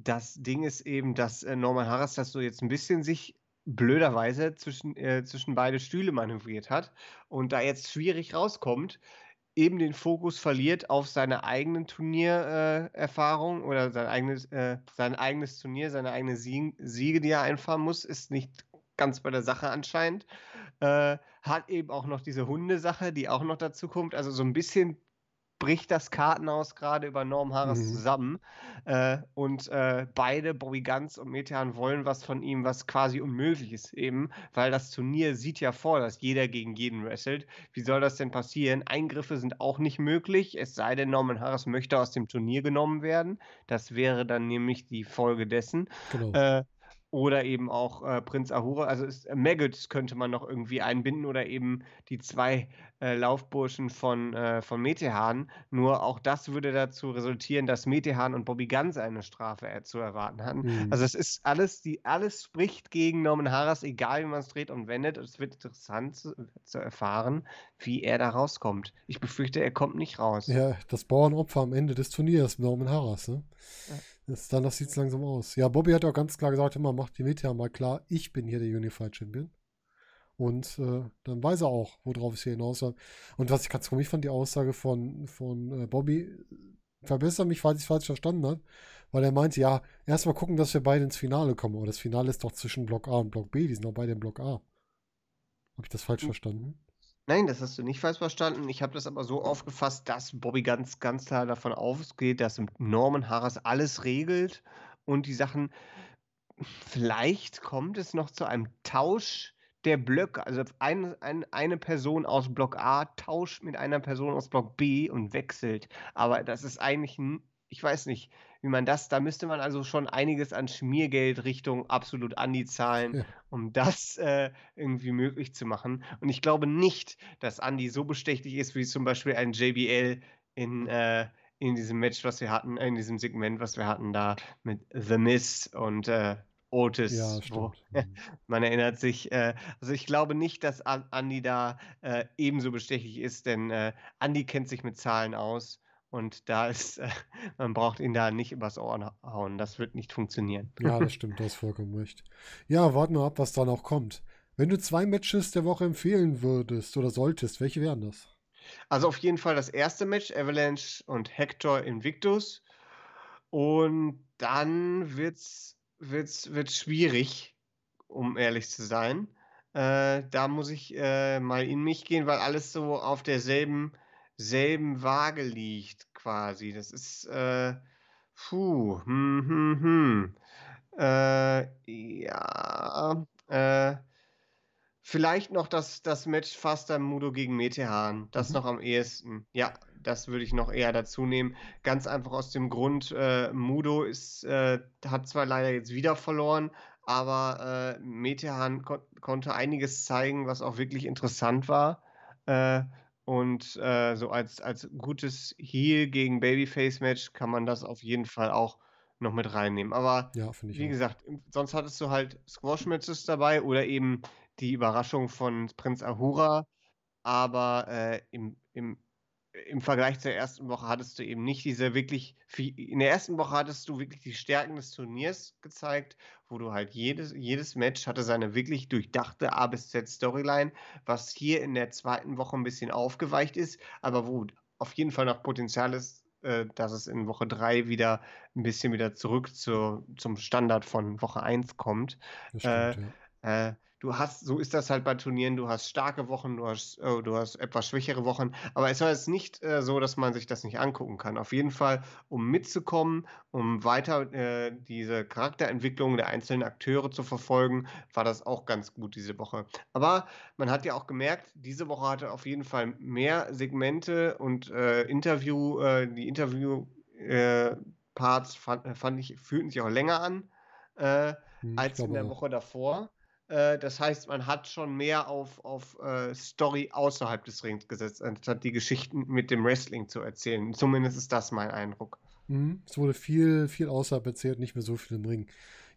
das Ding ist eben, dass äh, Norman Harris das so jetzt ein bisschen sich blöderweise zwischen, äh, zwischen beide Stühle manövriert hat und da jetzt schwierig rauskommt, eben den Fokus verliert auf seine eigenen Turniererfahrung äh, oder sein eigenes, äh, sein eigenes Turnier, seine eigenen Sieg Siege, die er einfahren muss, ist nicht ganz bei der Sache anscheinend. Äh, hat eben auch noch diese Hundesache, die auch noch dazu kommt. Also so ein bisschen bricht das Kartenhaus gerade über Norm Harris mhm. zusammen. Äh, und äh, beide, Bobby Ganz und Metehan, wollen was von ihm, was quasi unmöglich ist, eben, weil das Turnier sieht ja vor, dass jeder gegen jeden wrestelt. Wie soll das denn passieren? Eingriffe sind auch nicht möglich, es sei denn, Norman Harris möchte aus dem Turnier genommen werden. Das wäre dann nämlich die Folge dessen. Genau. Äh, oder eben auch äh, Prinz Ahura. Also ist, äh, Maggots könnte man noch irgendwie einbinden oder eben die zwei äh, Laufburschen von, äh, von Metehan. Nur auch das würde dazu resultieren, dass Metehan und Bobby Ganz eine Strafe äh, zu erwarten hatten. Mhm. Also es ist alles, die, alles spricht gegen Norman Harras, egal wie man es dreht und wendet. Es wird interessant zu, zu, erfahren, wie er da rauskommt. Ich befürchte, er kommt nicht raus. Ja, das Bauernopfer am Ende des Turniers, Norman Harras, ne? Ja. Das, danach sieht es langsam aus. Ja, Bobby hat auch ganz klar gesagt, immer macht die Meteor mal klar, ich bin hier der Unified Champion. Und äh, dann weiß er auch, worauf es hier hinaus war. Und was ich ganz komisch fand, die Aussage von, von äh, Bobby, verbessere mich, falls ich falsch verstanden habe, weil er meinte, ja, erstmal gucken, dass wir beide ins Finale kommen. Aber das Finale ist doch zwischen Block A und Block B, die sind doch beide im Block A. Habe ich das falsch hm. verstanden? Nein, das hast du nicht falsch verstanden. Ich habe das aber so aufgefasst, dass Bobby ganz, ganz klar davon ausgeht, dass Norman Harras alles regelt und die Sachen. Vielleicht kommt es noch zu einem Tausch der Blöcke. Also ein, ein, eine Person aus Block A tauscht mit einer Person aus Block B und wechselt. Aber das ist eigentlich, ich weiß nicht, wie man das, da müsste man also schon einiges an Schmiergeld Richtung absolut Andi zahlen, ja. um das äh, irgendwie möglich zu machen. Und ich glaube nicht, dass Andi so bestechlich ist wie zum Beispiel ein JBL in, äh, in diesem Match, was wir hatten, in diesem Segment, was wir hatten da mit The Miss und äh, Otis. Ja, stimmt. Wo, mhm. man erinnert sich, äh, also ich glaube nicht, dass Andi da äh, ebenso bestechlich ist, denn äh, Andi kennt sich mit Zahlen aus und da ist, äh, man braucht ihn da nicht übers Ohr hauen. Das wird nicht funktionieren. Ja, das stimmt, du hast vollkommen recht. Ja, warten wir ab, was da noch kommt. Wenn du zwei Matches der Woche empfehlen würdest oder solltest, welche wären das? Also auf jeden Fall das erste Match, Avalanche und Hector Invictus. Und dann wird es wird's, wird's schwierig, um ehrlich zu sein. Äh, da muss ich äh, mal in mich gehen, weil alles so auf derselben selben Waage liegt quasi. Das ist, äh, puh, hm, hm, hm. Äh, ja, äh, vielleicht noch das, das Match Faster Mudo gegen Metehan. Das Mhm. noch am ehesten. Ja, das würde ich noch eher dazu nehmen. Ganz einfach aus dem Grund, äh, Mudo ist, äh, hat zwar leider jetzt wieder verloren, aber äh, Metehan kon konnte einiges zeigen, was auch wirklich interessant war. Und äh, so als, als gutes Heel gegen Babyface-Match kann man das auf jeden Fall auch noch mit reinnehmen. Aber Ja, wie auch. gesagt, sonst hattest du halt Squash-Matches dabei oder eben die Überraschung von Prinz Ahura. Aber äh, im, im, im Vergleich zur ersten Woche hattest du eben nicht diese wirklich, in der ersten Woche hattest du wirklich die Stärken des Turniers gezeigt, wo du halt jedes, jedes Match hatte seine wirklich durchdachte A bis Z Storyline, was hier in der zweiten Woche ein bisschen aufgeweicht ist, aber wo auf jeden Fall noch Potenzial ist, äh, dass es in Woche 3 wieder ein bisschen wieder zurück zu, zum Standard von Woche 1 kommt. Das Äh, stimmt, ja. äh, du hast, so ist das halt bei Turnieren, du hast starke Wochen, du hast, äh, du hast etwas schwächere Wochen, aber es war jetzt nicht äh, so, dass man sich das nicht angucken kann. Auf jeden Fall, um mitzukommen, um weiter äh, diese Charakterentwicklung der einzelnen Akteure zu verfolgen, war das auch ganz gut diese Woche. Aber man hat ja auch gemerkt, diese Woche hatte auf jeden Fall mehr Segmente und äh, Interview, äh, die Interview-Parts fand, fand ich, fühlten sich auch länger an. Äh, Hm, als in der. Woche davor. Äh, das heißt, man hat schon mehr auf, auf äh, Story außerhalb des Rings gesetzt, anstatt die Geschichten mit dem Wrestling zu erzählen. Zumindest ist das mein Eindruck. Mhm. Es wurde viel, viel außerhalb erzählt, nicht mehr so viel im Ring.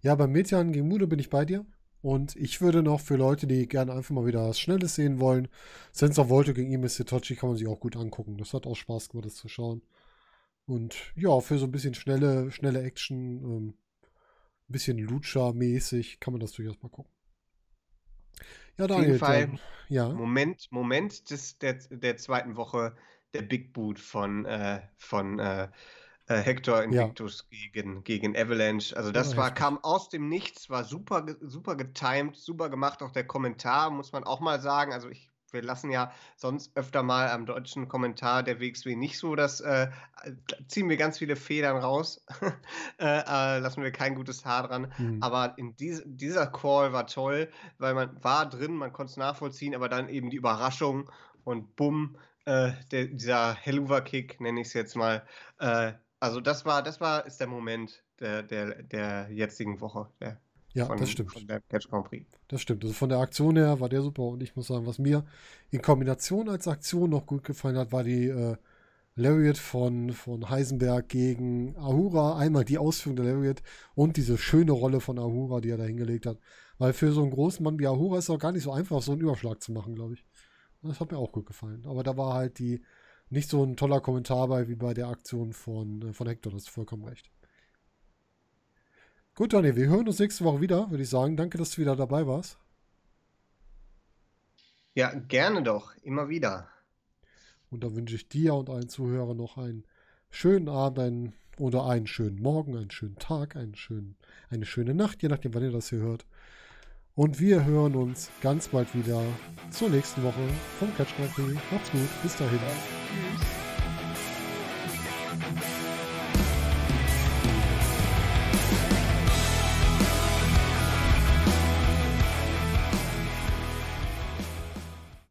Ja, beim Metehan gegen Mudo bin ich bei dir. Und ich würde noch für Leute, die gerne einfach mal wieder was Schnelles sehen wollen, Sensor Volto gegen Ime Setochi kann man sich auch gut angucken. Das hat auch Spaß gemacht, das zu schauen. Und ja, für so ein bisschen schnelle, schnelle Action, ähm, ein bisschen Lucha-mäßig, kann man das durchaus mal gucken. Ja, Auf Daniel, jeden Fall, dann, ja. Moment, Moment des, der, der zweiten Woche, der Big Boot von, äh, von äh, äh, Hector Ja. Invictus gegen, gegen Avalanche. Also das Ja, war, kam aus dem Nichts, war super, super getimed, super gemacht. Auch der Kommentar, muss man auch mal sagen. Also ich, wir lassen ja sonst öfter mal am deutschen Kommentar der WXW nicht so, dass äh, ziehen wir ganz viele Federn raus. äh, äh, lassen wir kein gutes Haar dran. Hm. Aber in dies, dieser Call war toll, weil man war drin, man konnte es nachvollziehen, aber dann eben die Überraschung und bumm, äh, der, dieser Helluva-Kick, nenne ich es jetzt mal. Äh, also das war, das war, ist der Moment der, der, der jetzigen Woche. Der, Ja, von, das stimmt. Von der Catch Grand Prix. Das stimmt. Also von der Aktion her war der super. Und ich muss sagen, was mir in Kombination als Aktion noch gut gefallen hat, war die äh, Lariat von, von Heisenberg gegen Ahura. Einmal die Ausführung der Lariat und diese schöne Rolle von Ahura, die er da hingelegt hat. Weil für so einen großen Mann wie Ahura ist es auch gar nicht so einfach, so einen Überschlag zu machen, glaube ich. Das hat mir auch gut gefallen. Aber da war halt die nicht so ein toller Kommentar bei wie bei der Aktion von, äh, von Hector. Das ist vollkommen recht. Gut, Daniel, wir hören uns nächste Woche wieder, würde ich sagen. Danke, dass du wieder dabei warst. Ja, gerne doch, immer wieder. Und da wünsche ich dir und allen Zuhörern noch einen schönen Abend einen, oder einen schönen Morgen, einen schönen Tag, einen schönen, eine schöne Nacht, je nachdem, wann ihr das hier hört. Und wir hören uns ganz bald wieder zur nächsten Woche vom Catch. Macht's gut, bis dahin. Tschüss.